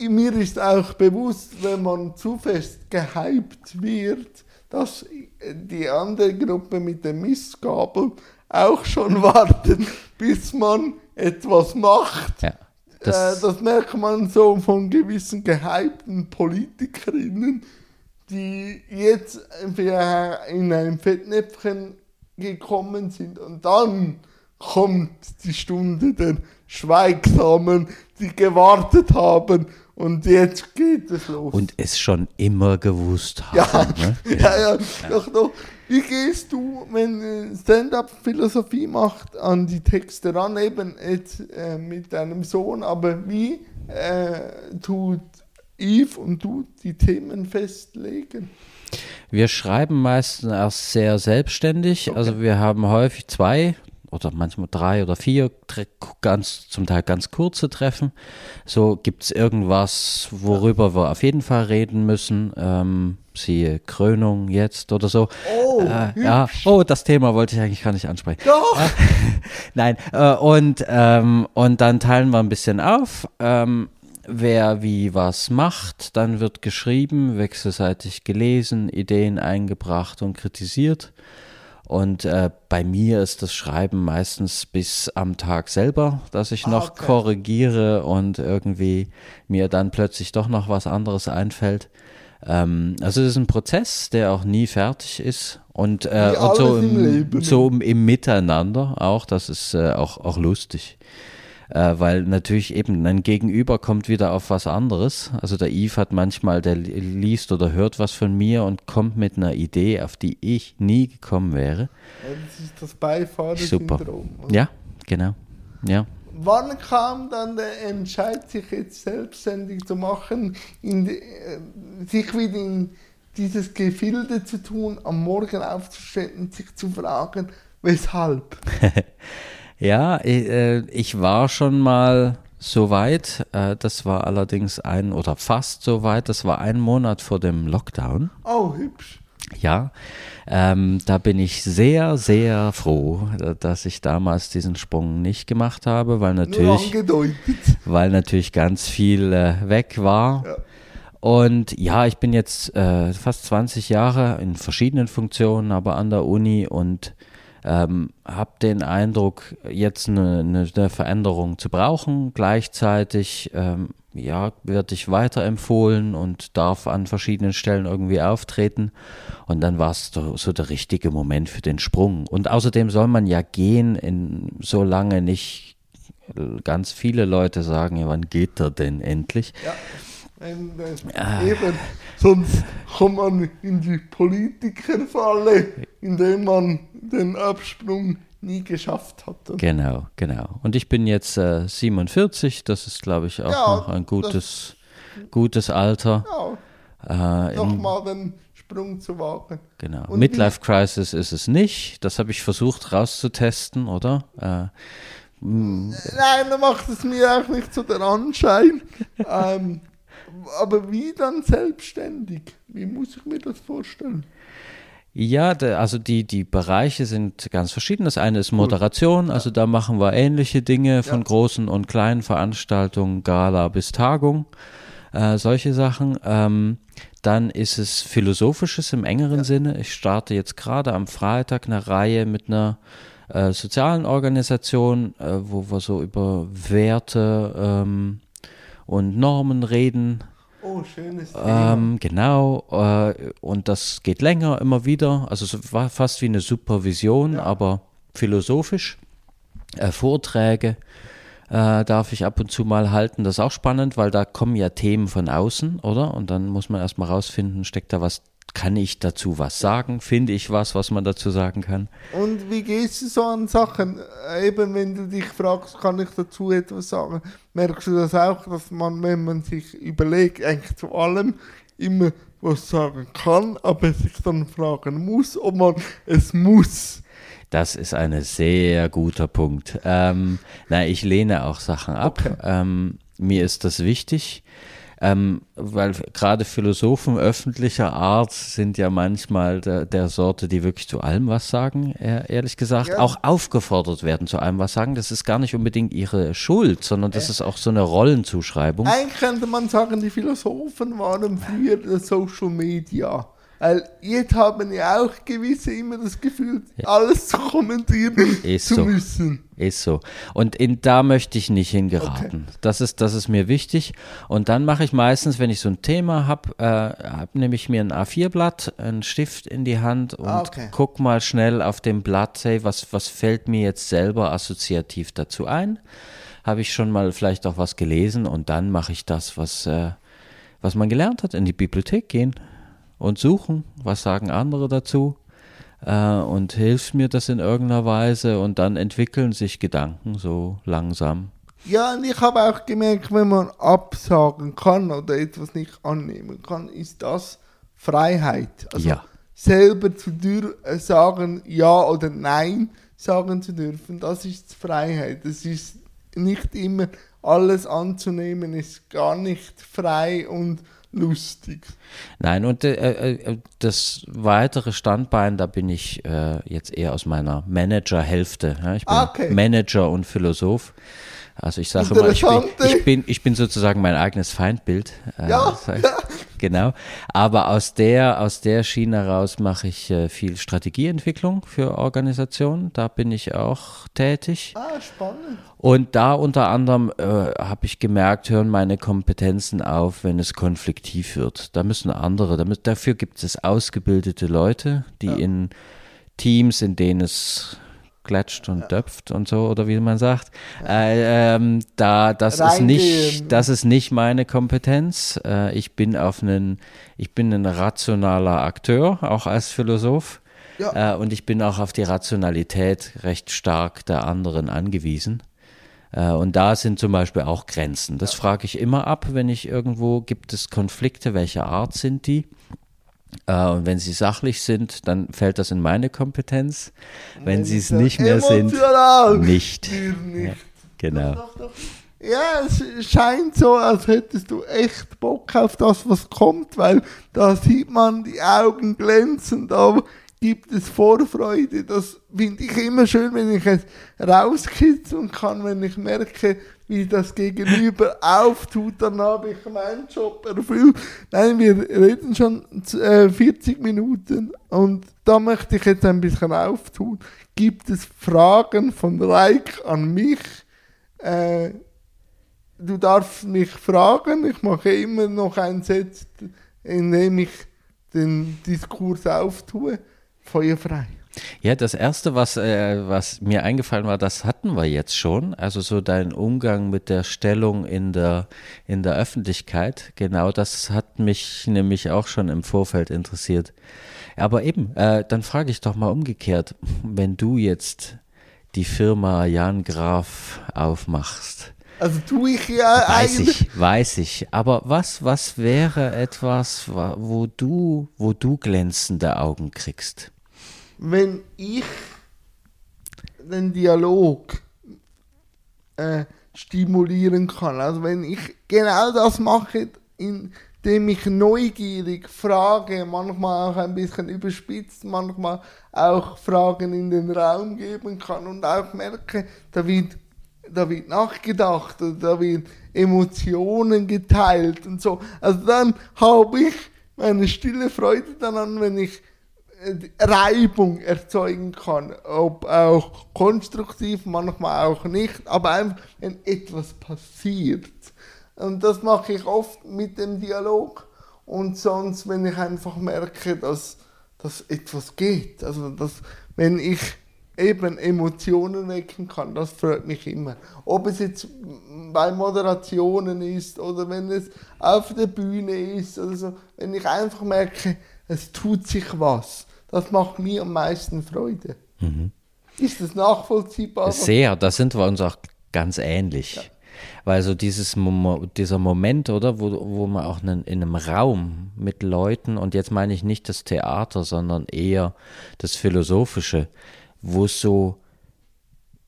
mir ist auch bewusst, wenn man zu fest gehypt wird, dass die andere Gruppe mit der Missgabel auch schon warten, bis man etwas macht. Ja, Das, äh, das merkt man so von gewissen gehypten Politikerinnen, die jetzt in ein Fettnäpfchen gekommen sind. Und dann kommt die Stunde der Schweigsamen, die gewartet haben. Und jetzt geht es los. und es schon immer gewusst haben. ja, Ne? ja, ja, Doch, doch. Wie gehst du, wenn äh, Stand-up-Philosophie macht, an die Texte ran, eben jetzt äh, mit deinem Sohn, aber wie äh, tut Yves und du die Themen festlegen? Wir schreiben meistens erst sehr selbstständig. Also wir haben häufig zwei oder manchmal drei oder vier ganz zum Teil ganz kurze Treffen. So gibt es irgendwas, worüber wir auf jeden Fall reden müssen. Ähm, siehe Krönung jetzt oder so. Oh, äh, ja. Oh, das Thema wollte ich eigentlich gar nicht ansprechen. Doch! Nein, äh, und, ähm, und dann teilen wir ein bisschen auf, ähm, wer wie was macht. Dann wird geschrieben, wechselseitig gelesen, Ideen eingebracht und kritisiert. Und äh, bei mir ist das Schreiben meistens bis am Tag selber, dass ich Ah, noch okay. korrigiere und irgendwie mir dann plötzlich doch noch was anderes einfällt. Ähm, also es ist ein Prozess, der auch nie fertig ist und, äh, und so, im im, so im, im Miteinander auch, das ist äh, auch, auch lustig. Äh, weil natürlich eben ein Gegenüber kommt wieder auf was anderes. Also der Yves hat manchmal, der li- liest oder hört was von mir und kommt mit einer Idee, auf die ich nie gekommen wäre. Das ist das Super. Beifahrersyndrom. Ja, genau. Ja. Wann kam dann der Entscheid, sich jetzt selbstständig zu machen, in äh, sich wieder in dieses Gefilde zu tun, am Morgen aufzustehen und sich zu fragen, weshalb? Ja, ich, äh, ich war schon mal so weit. Äh, das war allerdings ein oder fast so weit. Das war ein Monat vor dem Lockdown. Oh, hübsch. Ja, ähm, da bin ich sehr, sehr froh, dass ich damals diesen Sprung nicht gemacht habe, weil natürlich, weil natürlich ganz viel äh, weg war. Ja. Und ja, ich bin jetzt äh, fast 20 Jahre in verschiedenen Funktionen, aber an der Uni und ähm, habe den Eindruck, jetzt eine, eine, eine Veränderung zu brauchen. Gleichzeitig ähm, ja, werde ich weiterempfohlen und darf an verschiedenen Stellen irgendwie auftreten. Und dann war es so, so der richtige Moment für den Sprung. Und außerdem soll man ja gehen, in, so lange nicht ganz viele Leute sagen, ja, wann geht er denn endlich? Ja. Ah. Eben, sonst kommt man in die Politikerfalle, indem man den Absprung nie geschafft hat. Genau, genau. Und ich bin jetzt äh, 47, das ist, glaube ich, auch Ja, noch ein gutes, gutes Alter. Ja, Äh, nochmal den Sprung zu wagen. genau. Und Midlife Crisis ist es nicht. Das habe ich versucht rauszutesten, oder? Äh, Nein, da macht es mir auch nicht so den Anschein. ähm, aber wie dann selbstständig? Wie muss ich mir das vorstellen? Ja, de, also die, die Bereiche sind ganz verschieden. Das eine ist Moderation, also da machen wir ähnliche Dinge von Ja. großen und kleinen Veranstaltungen, Gala bis Tagung, äh, solche Sachen. Ähm, dann ist es Philosophisches im engeren Sinne. Ich starte jetzt gerade am Freitag eine Reihe mit einer äh, sozialen Organisation, äh, wo wir so über Werte ähm, und Normen reden. Oh, schönes Thema. Ähm, genau, äh, und das geht länger immer wieder, also so war fast wie eine Supervision, aber philosophisch. Äh, Vorträge äh, darf ich ab und zu mal halten, das ist auch spannend, weil da kommen ja Themen von außen, oder? Und dann muss man erstmal rausfinden, steckt da was, kann ich dazu was sagen? Finde ich was, was man dazu sagen kann? Und wie gehst du so an Sachen? Äh, Eben, wenn du dich fragst, kann ich dazu etwas sagen? Merkst du das auch, dass man, wenn man sich überlegt, eigentlich zu allem immer was sagen kann, aber sich dann fragen muss, ob man es muss? Das ist ein sehr guter Punkt. Ähm, na, ich lehne auch Sachen ab. Okay. Ähm, mir ist das wichtig, ähm, weil gerade Philosophen öffentlicher Art sind ja manchmal der, der Sorte, die wirklich zu allem was sagen, ehr- ehrlich gesagt. Ja. Auch aufgefordert werden zu allem was sagen. Das ist gar nicht unbedingt ihre Schuld, sondern das ist auch so eine Rollenzuschreibung. Eigentlich könnte man sagen, die Philosophen waren früher Social Media. Weil jetzt haben ja auch gewisse immer das Gefühl, alles zu kommentieren Ist zu so. müssen. Ist so. Und in, da möchte ich nicht hingeraten. Das, ist, das ist mir wichtig. Und dann mache ich meistens, wenn ich so ein Thema habe, äh, hab, nehme ich mir ein A4-Blatt, einen Stift in die Hand und Ah, okay. guck mal schnell auf dem Blatt, hey, was, was fällt mir jetzt selber assoziativ dazu ein? Habe ich schon mal vielleicht auch was gelesen und dann mache ich das, was, äh, was man gelernt hat, in die Bibliothek gehen und suchen, was sagen andere dazu äh, und hilft mir das in irgendeiner Weise und dann entwickeln sich Gedanken so langsam. Ja, und ich habe auch gemerkt, wenn man absagen kann oder etwas nicht annehmen kann, ist das Freiheit. Also Ja. selber zu dür äh, sagen ja oder nein sagen zu dürfen, das ist Freiheit. Das ist nicht immer alles anzunehmen, ist gar nicht frei und lustig. Nein, und äh, äh, das weitere Standbein, da bin ich äh, jetzt eher aus meiner Manager-Hälfte. Ja? Ich bin Ah, okay. Manager und Philosoph. Also ich sage immer, ich bin, ich, bin, ich bin sozusagen mein eigenes Feindbild. Äh, Ja, sag- ja. Genau. Aber aus der, aus der Schiene heraus mache ich äh, viel Strategieentwicklung für Organisationen. Da bin ich auch tätig. Ah, spannend. Und da unter anderem äh, habe ich gemerkt, hören meine Kompetenzen auf, wenn es konfliktiv wird. Da müssen andere, da mü- dafür gibt es ausgebildete Leute, die in Teams, in denen es klatscht und döpft und so, oder wie man sagt, äh, ähm, da, das ist Reingehen. nicht, das ist nicht meine Kompetenz. Äh, ich bin auf einen, ich bin ein rationaler Akteur, auch als Philosoph. Ja. Äh, und ich bin auch auf die Rationalität recht stark der anderen angewiesen. Äh, und da sind zum Beispiel auch Grenzen. Das frage ich immer ab, wenn ich irgendwo, gibt es Konflikte, welcher Art sind die? Äh, und wenn sie sachlich sind, dann fällt das in meine Kompetenz. Wenn sie es nicht mehr sind, nicht. Nicht. Ja, genau. Doch, doch. Ja, es scheint so, als hättest du echt Bock auf das, was kommt, weil da sieht man die Augen glänzen, da gibt es Vorfreude. Das finde ich immer schön, wenn ich es rauskitzeln kann, wenn ich merke, wie das Gegenüber auftut, dann habe ich meinen Job erfüllt. Nein, wir reden schon äh, 40 Minuten und da möchte ich jetzt ein bisschen auftun. Gibt es Fragen von Reik an mich? Äh, du darfst mich fragen, ich mache immer noch einen Satz, in dem ich den Diskurs auftue. Feuerfrei. Ja, das erste, was, äh, was mir eingefallen war, das hatten wir jetzt schon. Also so dein Umgang mit der Stellung in der, in der Öffentlichkeit. Genau, das hat mich nämlich auch schon im Vorfeld interessiert. Aber eben, äh, dann frage ich doch mal umgekehrt, wenn du jetzt die Firma Jan Graf aufmachst. Also tue ich ja Weiß eigentlich. ich, weiß ich. Aber was, was wäre etwas, wa- wo du, wo du glänzende Augen kriegst? Wenn ich den Dialog äh, stimulieren kann, also wenn ich genau das mache, indem ich neugierig frage, manchmal auch ein bisschen überspitzt, manchmal auch Fragen in den Raum geben kann und auch merke, da wird, da wird nachgedacht, da wird Emotionen geteilt und so. Also dann habe ich meine stille Freude daran, wenn ich Reibung erzeugen kann, ob auch konstruktiv, manchmal auch nicht, aber einfach, wenn etwas passiert. Und das mache ich oft mit dem Dialog. Und sonst, wenn ich einfach merke, dass, dass etwas geht, also dass, wenn ich eben Emotionen wecken kann, das freut mich immer. Ob es jetzt bei Moderationen ist oder wenn es auf der Bühne ist oder wenn ich einfach merke, es tut sich was, das macht mir am meisten Freude. Ist das nachvollziehbar? Sehr, da sind wir uns auch ganz ähnlich. Weil so dieses dieser Moment, oder, wo, wo man auch in einem Raum mit Leuten, und jetzt meine ich nicht das Theater, eher das Philosophische, wo so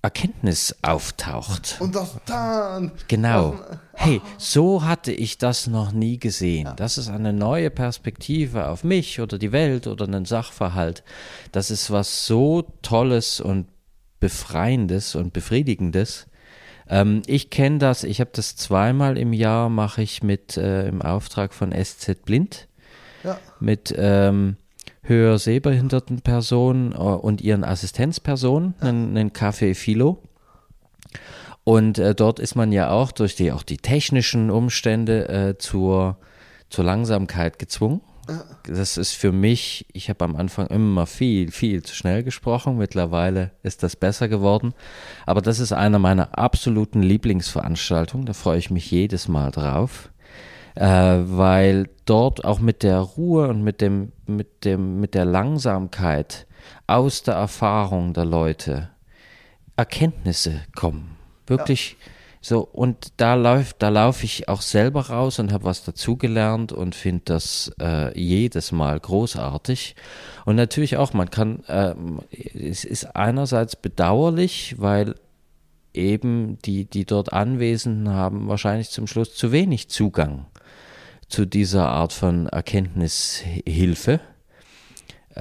Erkenntnis auftaucht. Und das dann. Genau. Das, Hey, so hatte ich das noch nie gesehen. Das ist eine neue Perspektive auf mich oder die Welt oder einen Sachverhalt. Das ist was so Tolles und Befreiendes und Befriedigendes. Ähm, ich kenne das, ich habe das zweimal im Jahr, mache ich mit äh, im Auftrag von SZ Blind ja. mit ähm, höher sehbehinderten Personen äh, und ihren Assistenzpersonen, einen, einen Café Philo. Und äh, dort ist man ja auch durch die, auch die technischen Umstände äh, zur, zur Langsamkeit gezwungen. Das ist für mich, ich habe am Anfang immer viel, viel zu schnell gesprochen. Mittlerweile ist das besser geworden. Aber das ist einer meiner absoluten Lieblingsveranstaltungen. Da freue ich mich jedes Mal drauf äh, weil dort auch mit der Ruhe und mit dem, mit dem, mit der Langsamkeit aus der Erfahrung der Leute Erkenntnisse kommen. Wirklich so, und da läuft, da laufe ich auch selber raus und habe was dazugelernt und finde das äh, jedes Mal großartig. Und natürlich auch, man kann, äh, es ist einerseits bedauerlich, weil eben die, die dort Anwesenden haben wahrscheinlich zum Schluss zu wenig Zugang zu dieser Art von Erkenntnishilfe.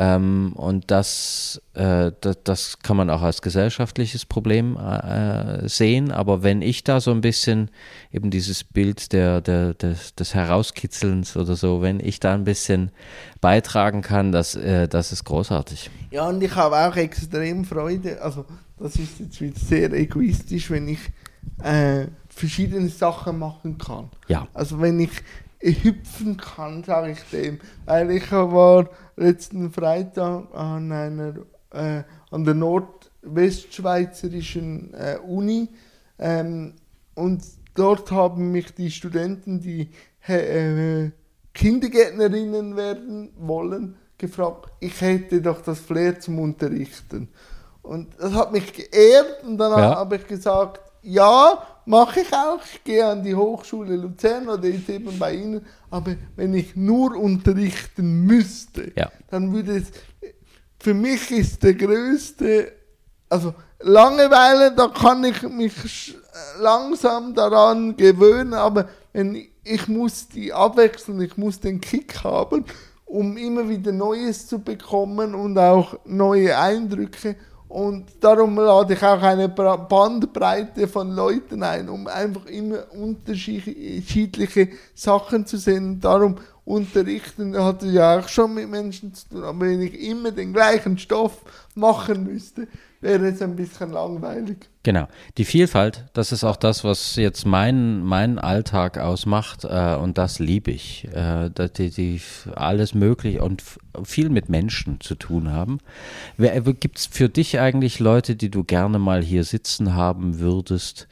Ähm, und das, äh, das, das, kann man auch als gesellschaftliches Problem äh, sehen. Aber wenn ich da so ein bisschen eben dieses Bild der, der, des, des Herauskitzelns oder so, wenn ich da ein bisschen beitragen kann, das, äh, das ist großartig. Ja, und ich habe auch extrem Freude. Also, das ist jetzt wieder sehr egoistisch, wenn ich äh, verschiedene Sachen machen kann. Ja. Also, wenn ich hüpfen kann, sage ich dem. Weil ich war letzten Freitag an einer äh, an der nordwestschweizerischen äh, Uni ähm, und dort haben mich die Studenten, die äh, Kindergärtnerinnen werden wollen, gefragt, ich hätte doch das Flair zum Unterrichten. Und das hat mich geehrt und dann ja. habe ich gesagt, ja, mache ich auch. Ich gehe an die Hochschule Luzern oder jetzt eben bei Ihnen. Aber wenn ich nur unterrichten müsste, ja. dann würde es. Für mich ist der größte. Also Langeweile, da kann ich mich langsam daran gewöhnen, aber wenn ich, ich muss die abwechseln, ich muss den Kick haben, um immer wieder Neues zu bekommen und auch neue Eindrücke. Und darum lade ich auch eine Bandbreite von Leuten ein, um einfach immer unterschiedliche Sachen zu sehen. Darum unterrichten hatte ja auch schon mit Menschen zu tun. Aber wenn ich immer den gleichen Stoff machen müsste, wäre es ein bisschen langweilig. Genau. Die Vielfalt, das ist auch das, was jetzt meinen mein Alltag ausmacht äh, und das liebe ich. Äh, die, die, alles möglich und viel mit Menschen zu tun haben. Gibt es für dich eigentlich Leute, die du gerne mal hier sitzen haben würdest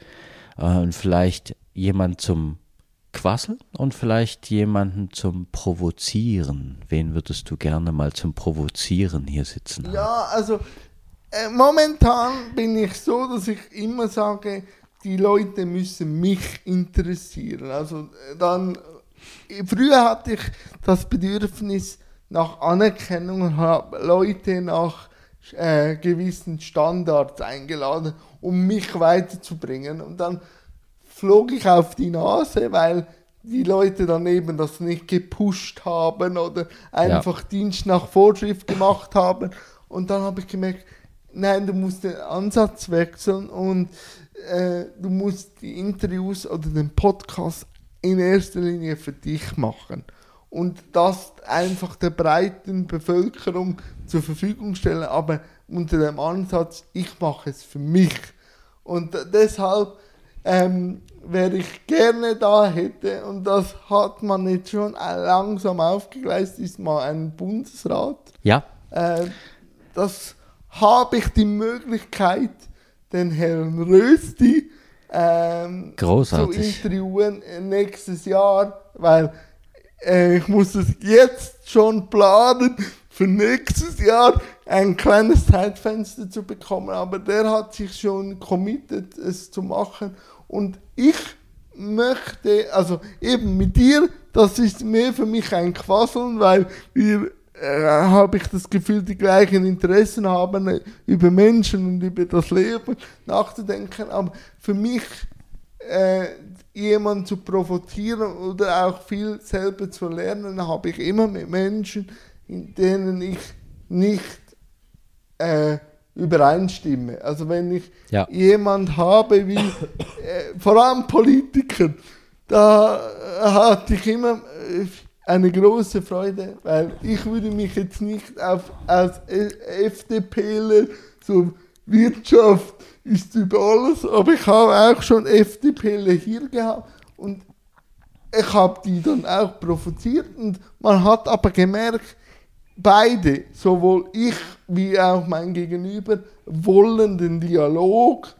äh, und vielleicht jemand zum Quasseln und vielleicht jemanden zum Provozieren? Wen würdest du gerne mal zum Provozieren hier sitzen haben? Ja, also äh, momentan bin ich so, dass ich immer sage, die Leute müssen mich interessieren. Also äh, dann, äh, früher hatte ich das Bedürfnis nach Anerkennung und habe Leute nach äh, gewissen Standards eingeladen, um mich weiterzubringen. Und dann flog ich auf die Nase, weil die Leute dann eben das nicht gepusht haben oder einfach ja. Dienst nach Vorschrift gemacht haben. Und dann habe ich gemerkt, Nein, du musst den Ansatz wechseln und äh, du musst die Interviews oder den Podcast in erster Linie für dich machen und das einfach der breiten Bevölkerung zur Verfügung stellen, aber unter dem Ansatz, ich mache es für mich. Und deshalb ähm, wäre ich gerne da hätte, und das hat man jetzt schon langsam aufgegleist, ist mal ein Bundesrat. Ja. Äh, das habe ich die Möglichkeit, den Herrn Rösti ähm, zu interviewen nächstes Jahr, weil äh, ich muss es jetzt schon planen, für nächstes Jahr ein kleines Zeitfenster zu bekommen, aber der hat sich schon committed, es zu machen. Und ich möchte, also eben mit dir, das ist mehr für mich ein Quasseln, weil wir äh, habe ich das Gefühl, die gleichen Interessen haben, äh, über Menschen und über das Leben nachzudenken. Aber für mich, äh, jemanden zu provozieren oder auch viel selber zu lernen, habe ich immer mit Menschen, in denen ich nicht äh, übereinstimme. Also wenn ich ja. jemand habe wie, äh, vor allem Politiker, da hatte ich immer äh, eine große Freude, weil ich würde mich jetzt nicht auf, als FDPler, so Wirtschaft ist über alles, aber ich habe auch schon FDPler hier gehabt und ich habe die dann auch provoziert und man hat aber gemerkt, beide, sowohl ich wie auch mein Gegenüber, wollen den Dialog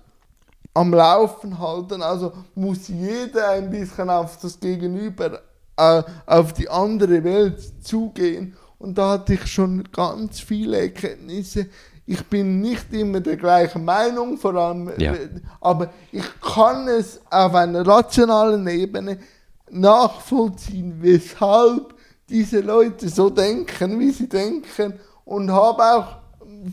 am Laufen halten. Also muss jeder ein bisschen auf das Gegenüber äh, auf die andere Welt zugehen. Und da hatte ich schon ganz viele Erkenntnisse. Ich bin nicht immer der gleichen Meinung, vor allem, ja. aber ich kann es auf einer rationalen Ebene nachvollziehen, weshalb diese Leute so denken, wie sie denken und habe auch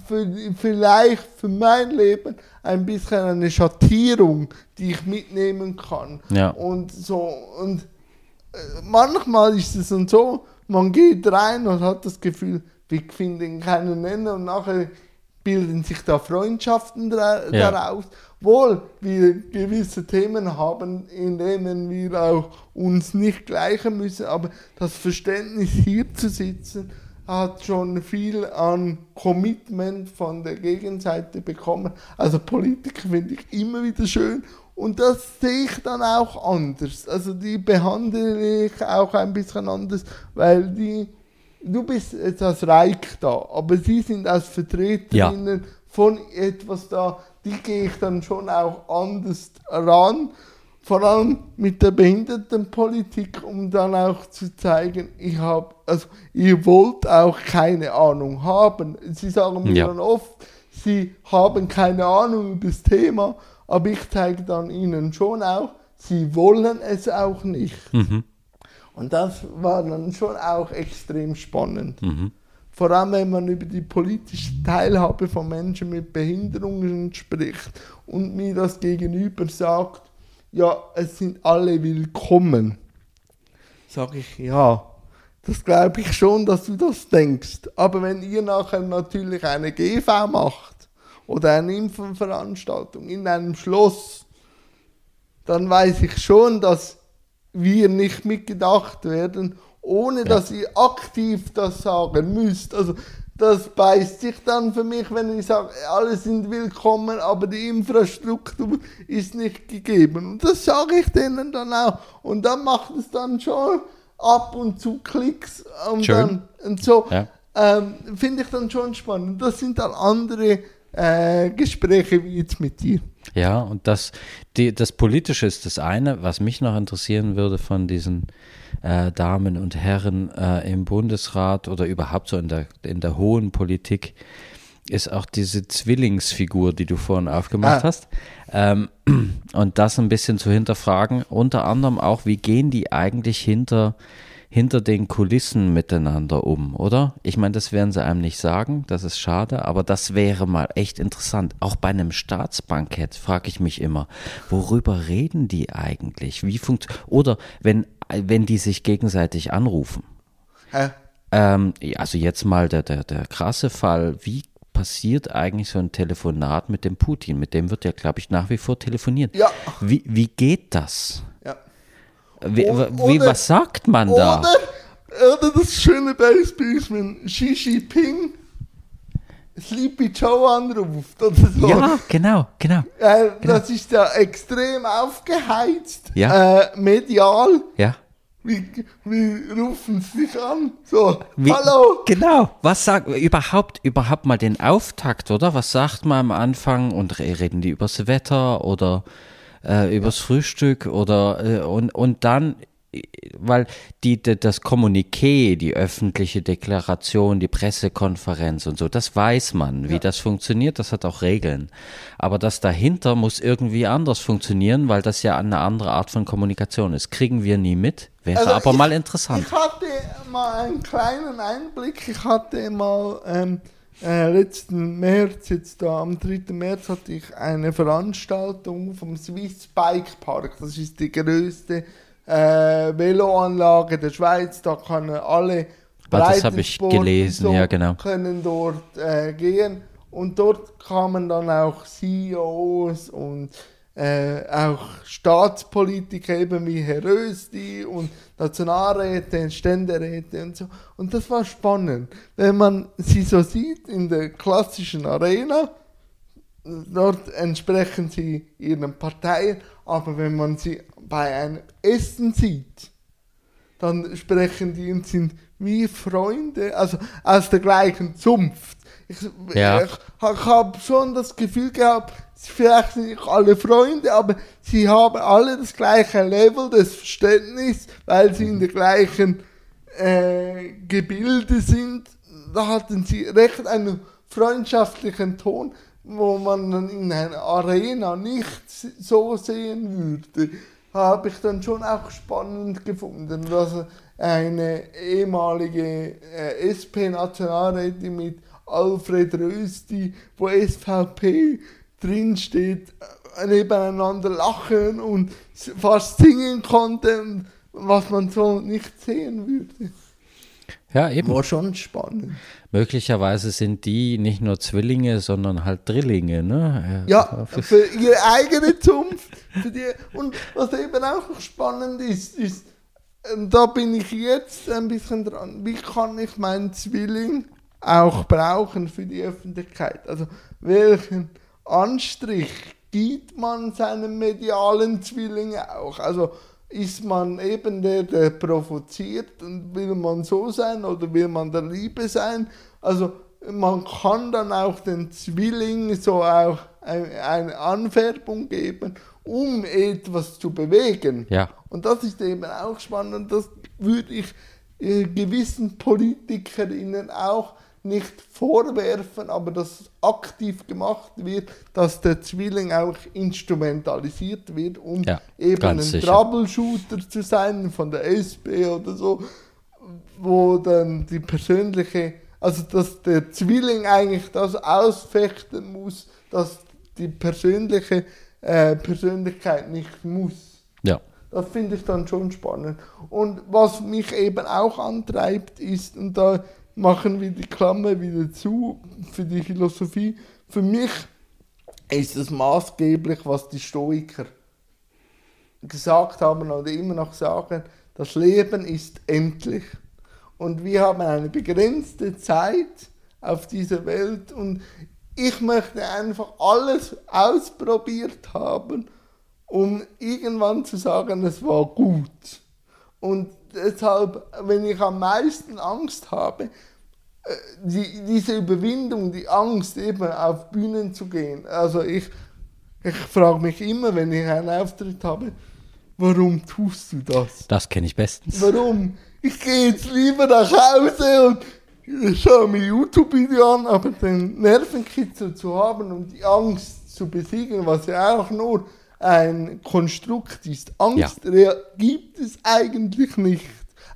für, vielleicht für mein Leben ein bisschen eine Schattierung, die ich mitnehmen kann. Ja. Und so und manchmal ist es dann so, man geht rein und hat das Gefühl, wir finden keinen Nenner und nachher bilden sich da Freundschaften dra- Ja. daraus. Wohl, wir gewisse Themen haben, in denen wir auch uns nicht gleichen müssen, aber das Verständnis hier zu sitzen, hat schon viel an Commitment von der Gegenseite bekommen. Also Politiker finde ich immer wieder schön und das sehe ich dann auch anders. Also die behandle ich auch ein bisschen anders, weil die, du bist jetzt als Reich da, aber sie sind als Vertreterinnen von etwas da, die gehe ich dann schon auch anders ran. Vor allem mit der Behindertenpolitik, um dann auch zu zeigen, ich habe, also ihr wollt auch keine Ahnung haben. Sie sagen mir Ja. dann oft, sie haben keine Ahnung über das Thema, aber ich zeige dann ihnen schon auch, sie wollen es auch nicht. Und das war dann schon auch extrem spannend. Vor allem, wenn man über die politische Teilhabe von Menschen mit Behinderungen spricht und mir das Gegenüber sagt, ja, es sind alle willkommen. Sage ich, ja, das glaube ich schon, dass du das denkst. Aber wenn ihr nachher natürlich eine GV macht oder eine Impfveranstaltung in einem Schloss, dann weiß ich schon, dass wir nicht mitgedacht werden, ohne dass ihr aktiv das sagen müsst. Also das beißt sich dann für mich, wenn ich sage, alle sind willkommen, aber die Infrastruktur ist nicht gegeben. Und das sage ich denen dann auch. Und dann macht es dann schon ab und zu Klicks und Schön. dann und so. Ja. Ähm, Finde ich dann schon spannend. Das sind dann andere äh, Gespräche wie jetzt mit dir. Ja, und das, die, das Politische ist das eine, was mich noch interessieren würde von diesen äh, Damen und Herren äh, im Bundesrat oder überhaupt so in der, in der hohen Politik, ist auch diese Zwillingsfigur, die du vorhin aufgemacht Ah. hast. Ähm, und das ein bisschen zu hinterfragen, unter anderem auch, wie gehen die eigentlich hinter, hinter den Kulissen miteinander um, oder? Ich meine, das werden sie einem nicht sagen, das ist schade, aber das wäre mal echt interessant. Auch bei einem Staatsbankett frage ich mich immer, worüber reden die eigentlich? Wie funkt oder wenn, wenn die sich gegenseitig anrufen? Hä? Ähm, also jetzt mal der, der, der krasse Fall, wie passiert eigentlich so ein Telefonat mit dem Putin? Mit dem wird ja, glaube ich, nach wie vor telefoniert. Ja. Wie, wie geht das? Wie, O- wie, oder- was sagt man da? Oder, oder das schöne Beispiel ist, wenn Xi Jinping Sleepy Joe anruft oder so. Ja, genau, genau. Äh, Das ist ja extrem aufgeheizt, Ja. äh, medial. Ja. Wie, wie rufen sie sich an? So, Wie, hallo. Genau. Was sagt überhaupt überhaupt mal den Auftakt, oder? Was sagt man am Anfang und re- reden die übers Wetter oder äh, übers Frühstück oder äh, und und dann weil die, das Kommuniqué, die öffentliche Deklaration, die Pressekonferenz und so, das weiß man, wie das funktioniert, das hat auch Regeln. Aber das dahinter muss irgendwie anders funktionieren, weil das ja eine andere Art von Kommunikation ist. Kriegen wir nie mit, wäre Also aber ich- mal interessant. Ich hatte mal einen kleinen Einblick. Ich hatte mal ähm, äh, letzten März, jetzt da am 3. März, hatte ich eine Veranstaltung vom Swiss Bike Park. Das ist die größte äh, Veloanlage der Schweiz. Da können alle Ah, das hab ich gelesen, ja, genau. können dort äh, gehen. Und dort kamen dann auch CEOs und äh, auch Staatspolitiker eben wie Herr Rösti und Nationalräte, Ständeräte und so. Und das war spannend, wenn man sie so sieht in der klassischen Arena. Dort entsprechen sie ihren Parteien, aber wenn man sie bei einem Essen sieht, dann sprechen die und sind wie Freunde, also aus der gleichen Zunft. Ich, Ja. ich, ich habe schon das Gefühl gehabt, vielleicht sind nicht alle Freunde, aber sie haben alle das gleiche Level des Verständnisses, weil sie in der gleichen äh, Gebilde sind. Da hatten sie recht einen freundschaftlichen Ton, wo man dann in einer Arena nicht so sehen würde habe ich dann schon auch spannend gefunden, dass eine ehemalige äh, SP-Nationalrätin mit Alfred Rösti, wo SVP drinsteht, äh, nebeneinander lachen und fast singen konnte, und was man so nicht sehen würde. Ja, eben. War schon spannend. Möglicherweise sind die nicht nur Zwillinge, sondern halt Drillinge, ne? Ja, für ihre eigene Zunft. Für die, und was eben auch noch spannend ist, ist, ähm, da bin ich jetzt ein bisschen dran, wie kann ich meinen Zwilling auch brauchen für die Öffentlichkeit? Also welchen Anstrich gibt man seinem medialen Zwilling auch? Also ist man eben der, der provoziert und will man so sein oder will man der Liebe sein? Also man kann dann auch den Zwilling so auch eine Anfärbung geben, um etwas zu bewegen. Ja. Und das ist eben auch spannend. Das würde ich äh, gewissen Politikerinnen auch nicht vorwerfen, aber dass aktiv gemacht wird, dass der Zwilling auch instrumentalisiert wird, um ja, eben ein sicher. Troubleshooter zu sein von der SP oder so, wo dann die persönliche, also dass der Zwilling eigentlich das ausfechten muss, dass die persönliche äh, Persönlichkeit nicht muss. Ja. Das finde ich dann schon spannend. Und was mich eben auch antreibt, ist, und da machen wir die Klammer wieder zu für die Philosophie. Für mich ist es maßgeblich, was die Stoiker gesagt haben oder immer noch sagen, das Leben ist endlich. Und wir haben eine begrenzte Zeit auf dieser Welt und ich möchte einfach alles ausprobiert haben, um irgendwann zu sagen, es war gut. Und deshalb, wenn ich am meisten Angst habe, äh, die, diese Überwindung, die Angst eben auf Bühnen zu gehen. Also ich, ich frage mich immer, wenn ich einen Auftritt habe, warum tust du das? Das kenne ich bestens. Warum? Ich gehe jetzt lieber nach Hause und schaue mir YouTube-Video an, aber den Nervenkitzel zu haben und die Angst zu besiegen, was ja auch nur ein Konstrukt ist. Angst ja. gibt es eigentlich nicht.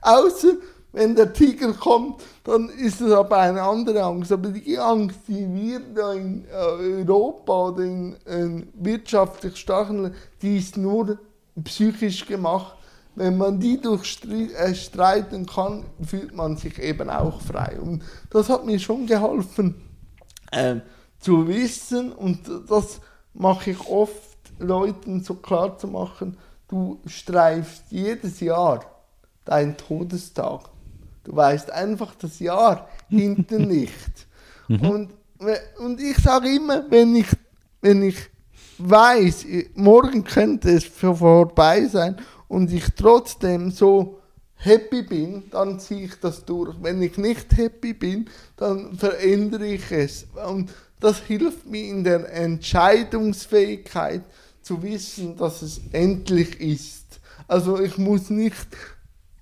Außer wenn der Tiger kommt, dann ist es aber eine andere Angst. Aber die Angst, die wir da in äh, Europa oder in, in wirtschaftlich starken, die ist nur psychisch gemacht. Wenn man die durchstreiten äh, kann, fühlt man sich eben auch frei. Und das hat mir schon geholfen äh, zu wissen und das mache ich oft Leuten so klar zu machen, du streifst jedes Jahr deinen Todestag. Du weißt einfach das Jahr hinten nicht. Mhm. Und, und ich sage immer, wenn ich, wenn ich weiß, morgen könnte es vorbei sein und ich trotzdem so happy bin, dann ziehe ich das durch. Wenn ich nicht happy bin, dann verändere ich es. Und das hilft mir in der Entscheidungsfähigkeit zu wissen, dass es endlich ist. Also ich muss nicht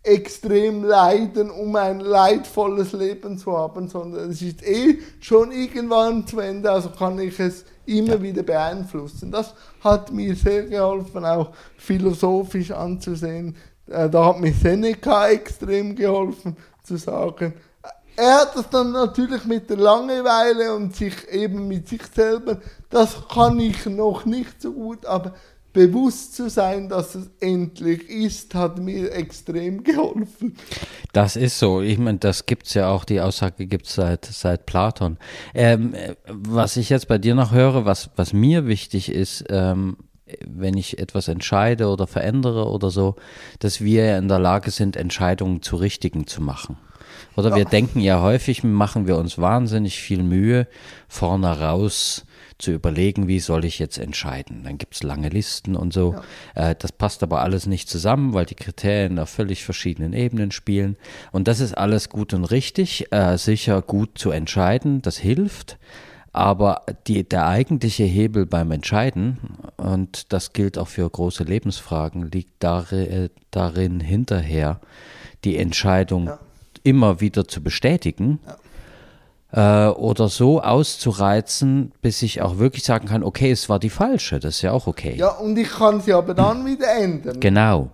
extrem leiden, um ein leidvolles Leben zu haben, sondern es ist eh schon irgendwann zu Ende, also kann ich es immer ja. wieder beeinflussen. Das hat mir sehr geholfen, auch philosophisch anzusehen. Äh, da hat mir Seneca extrem geholfen, zu sagen, er hat es dann natürlich mit der Langeweile und sich eben mit sich selber, das kann ich noch nicht so gut, aber bewusst zu sein, dass es endlich ist, hat mir extrem geholfen. Das ist so. Ich meine, das gibt es ja auch, die Aussage gibt es seit, seit Platon. Ähm, was ich jetzt bei dir noch höre, was, was mir wichtig ist, ähm, wenn ich etwas entscheide oder verändere oder so, dass wir in der Lage sind, Entscheidungen zu richtigen zu machen. Oder wir denken ja häufig, machen wir uns wahnsinnig viel Mühe, vorne raus zu überlegen, wie soll ich jetzt entscheiden. Dann gibt es lange Listen und so. Ja. Äh, das passt aber alles nicht zusammen, weil die Kriterien auf völlig verschiedenen Ebenen spielen. Und das ist alles gut und richtig, äh, sicher gut zu entscheiden, das hilft. Aber die, der eigentliche Hebel beim Entscheiden, und das gilt auch für große Lebensfragen, liegt darin, äh, darin hinterher, die Entscheidung ja. Immer wieder zu bestätigen. Ja äh, oder so auszureizen, bis ich auch wirklich sagen kann, okay, es war die falsche, das ist ja auch okay. Ja, und ich kann sie aber dann wieder ändern. Genau.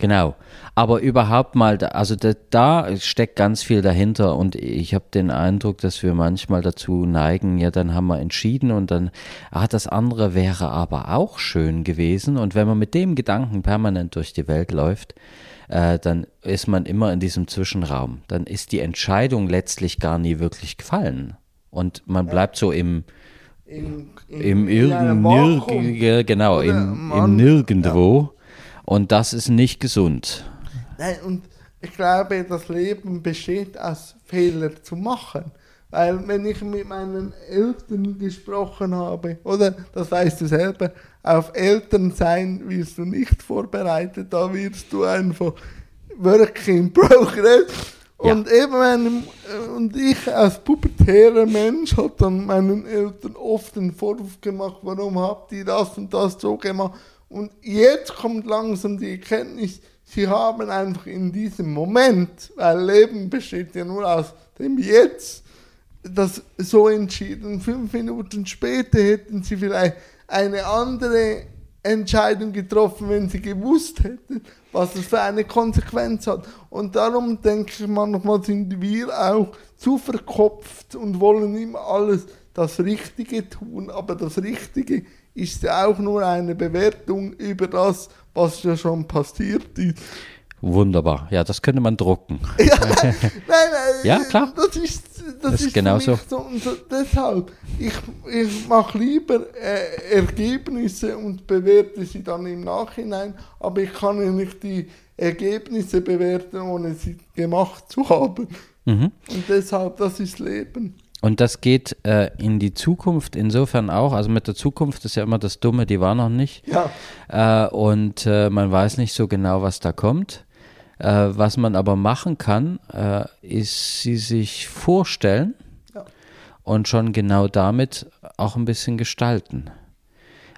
Genau. Aber überhaupt mal, also da, da steckt ganz viel dahinter und ich habe den Eindruck, dass wir manchmal dazu neigen, ja, dann haben wir entschieden und dann, ah, das andere wäre aber auch schön gewesen. Und wenn man mit dem Gedanken permanent durch die Welt läuft, äh, dann ist man immer in diesem Zwischenraum. Dann ist die Entscheidung letztlich gar nie wirklich gefallen. Und man bleibt so im, In, in, im Irgend, genau, im, im man- Nirgendwo. Und das ist nicht gesund. Nein, und ich glaube, das Leben besteht aus Fehler zu machen. Weil wenn ich mit meinen Eltern gesprochen habe, oder das weißt du selber, auf Eltern sein wirst du nicht vorbereitet, da wirst du einfach Work in Progress. Ja. Und eben meinem, und ich als pubertärer Mensch habe dann meinen Eltern oft den Vorwurf gemacht, warum habt ihr das und das so gemacht? Und jetzt kommt langsam die Erkenntnis, sie haben einfach in diesem Moment, weil Leben besteht ja nur aus dem Jetzt, das so entschieden. Fünf Minuten später hätten sie vielleicht eine andere Entscheidung getroffen, wenn sie gewusst hätten, was das für eine Konsequenz hat. Und darum denke ich manchmal sind wir auch zu verkopft und wollen immer alles das Richtige tun, aber das Richtige ist ja auch nur eine Bewertung über das, was ja schon passiert ist. Wunderbar. Ja, das könnte man drucken. Ja, nein, nein, Ja, klar. Das ist, das Das ist genau mich so. so, deshalb, ich, ich mache lieber äh, Ergebnisse und bewerte sie dann im Nachhinein, aber ich kann ja nicht die Ergebnisse bewerten, ohne sie gemacht zu haben. Mhm. Und deshalb, das ist Leben. Und das geht äh, in die Zukunft insofern auch. Also mit der Zukunft ist ja immer das Dumme, die war noch nicht. Ja, Äh, und äh, man weiß nicht so genau, was da kommt. Äh, was man aber machen kann, äh, ist sie sich vorstellen Ja. und schon genau damit auch ein bisschen gestalten.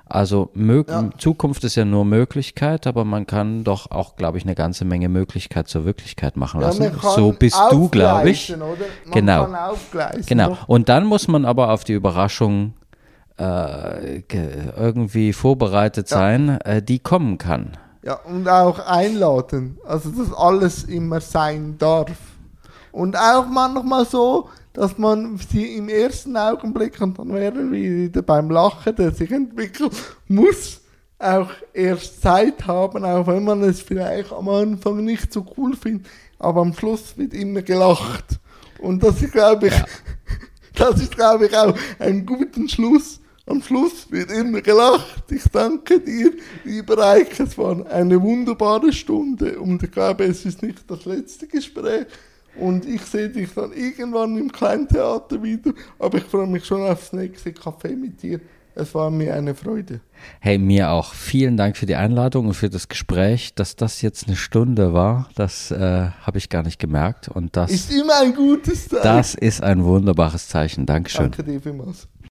Also Ja. Zukunft ist ja nur Möglichkeit, aber man kann doch auch, glaube ich, eine ganze Menge Möglichkeit zur Wirklichkeit machen ja lassen. kann so bist du, glaube ich. Genau. Genau. Und dann muss man aber auf die Überraschung äh, ge- irgendwie vorbereitet Ja. sein, äh, die kommen kann. Ja, und auch einladen. Also, dass alles immer sein darf. Und auch manchmal so, dass man sie im ersten Augenblick, und dann wären wir wieder beim Lachen, der sich entwickelt, muss auch erst Zeit haben, auch wenn man es vielleicht am Anfang nicht so cool findet, aber am Schluss wird immer gelacht. Und das ist, glaube ich, das ist, glaube ich, auch ein guter Schluss. Am Schluss wird immer gelacht. Ich danke dir, lieber Eike. Es war eine wunderbare Stunde und ich glaube, es ist nicht das letzte Gespräch. Und ich sehe dich dann irgendwann im Kleintheater wieder. Aber ich freue mich schon aufs nächste Café mit dir. Es war mir eine Freude. Hey, mir auch. Vielen Dank für die Einladung und für das Gespräch. Dass das jetzt eine Stunde war, das äh, habe ich gar nicht gemerkt. Und das, Ist immer ein gutes Zeichen. das ist ein wunderbares Zeichen. Dankeschön. Danke dir vielmals.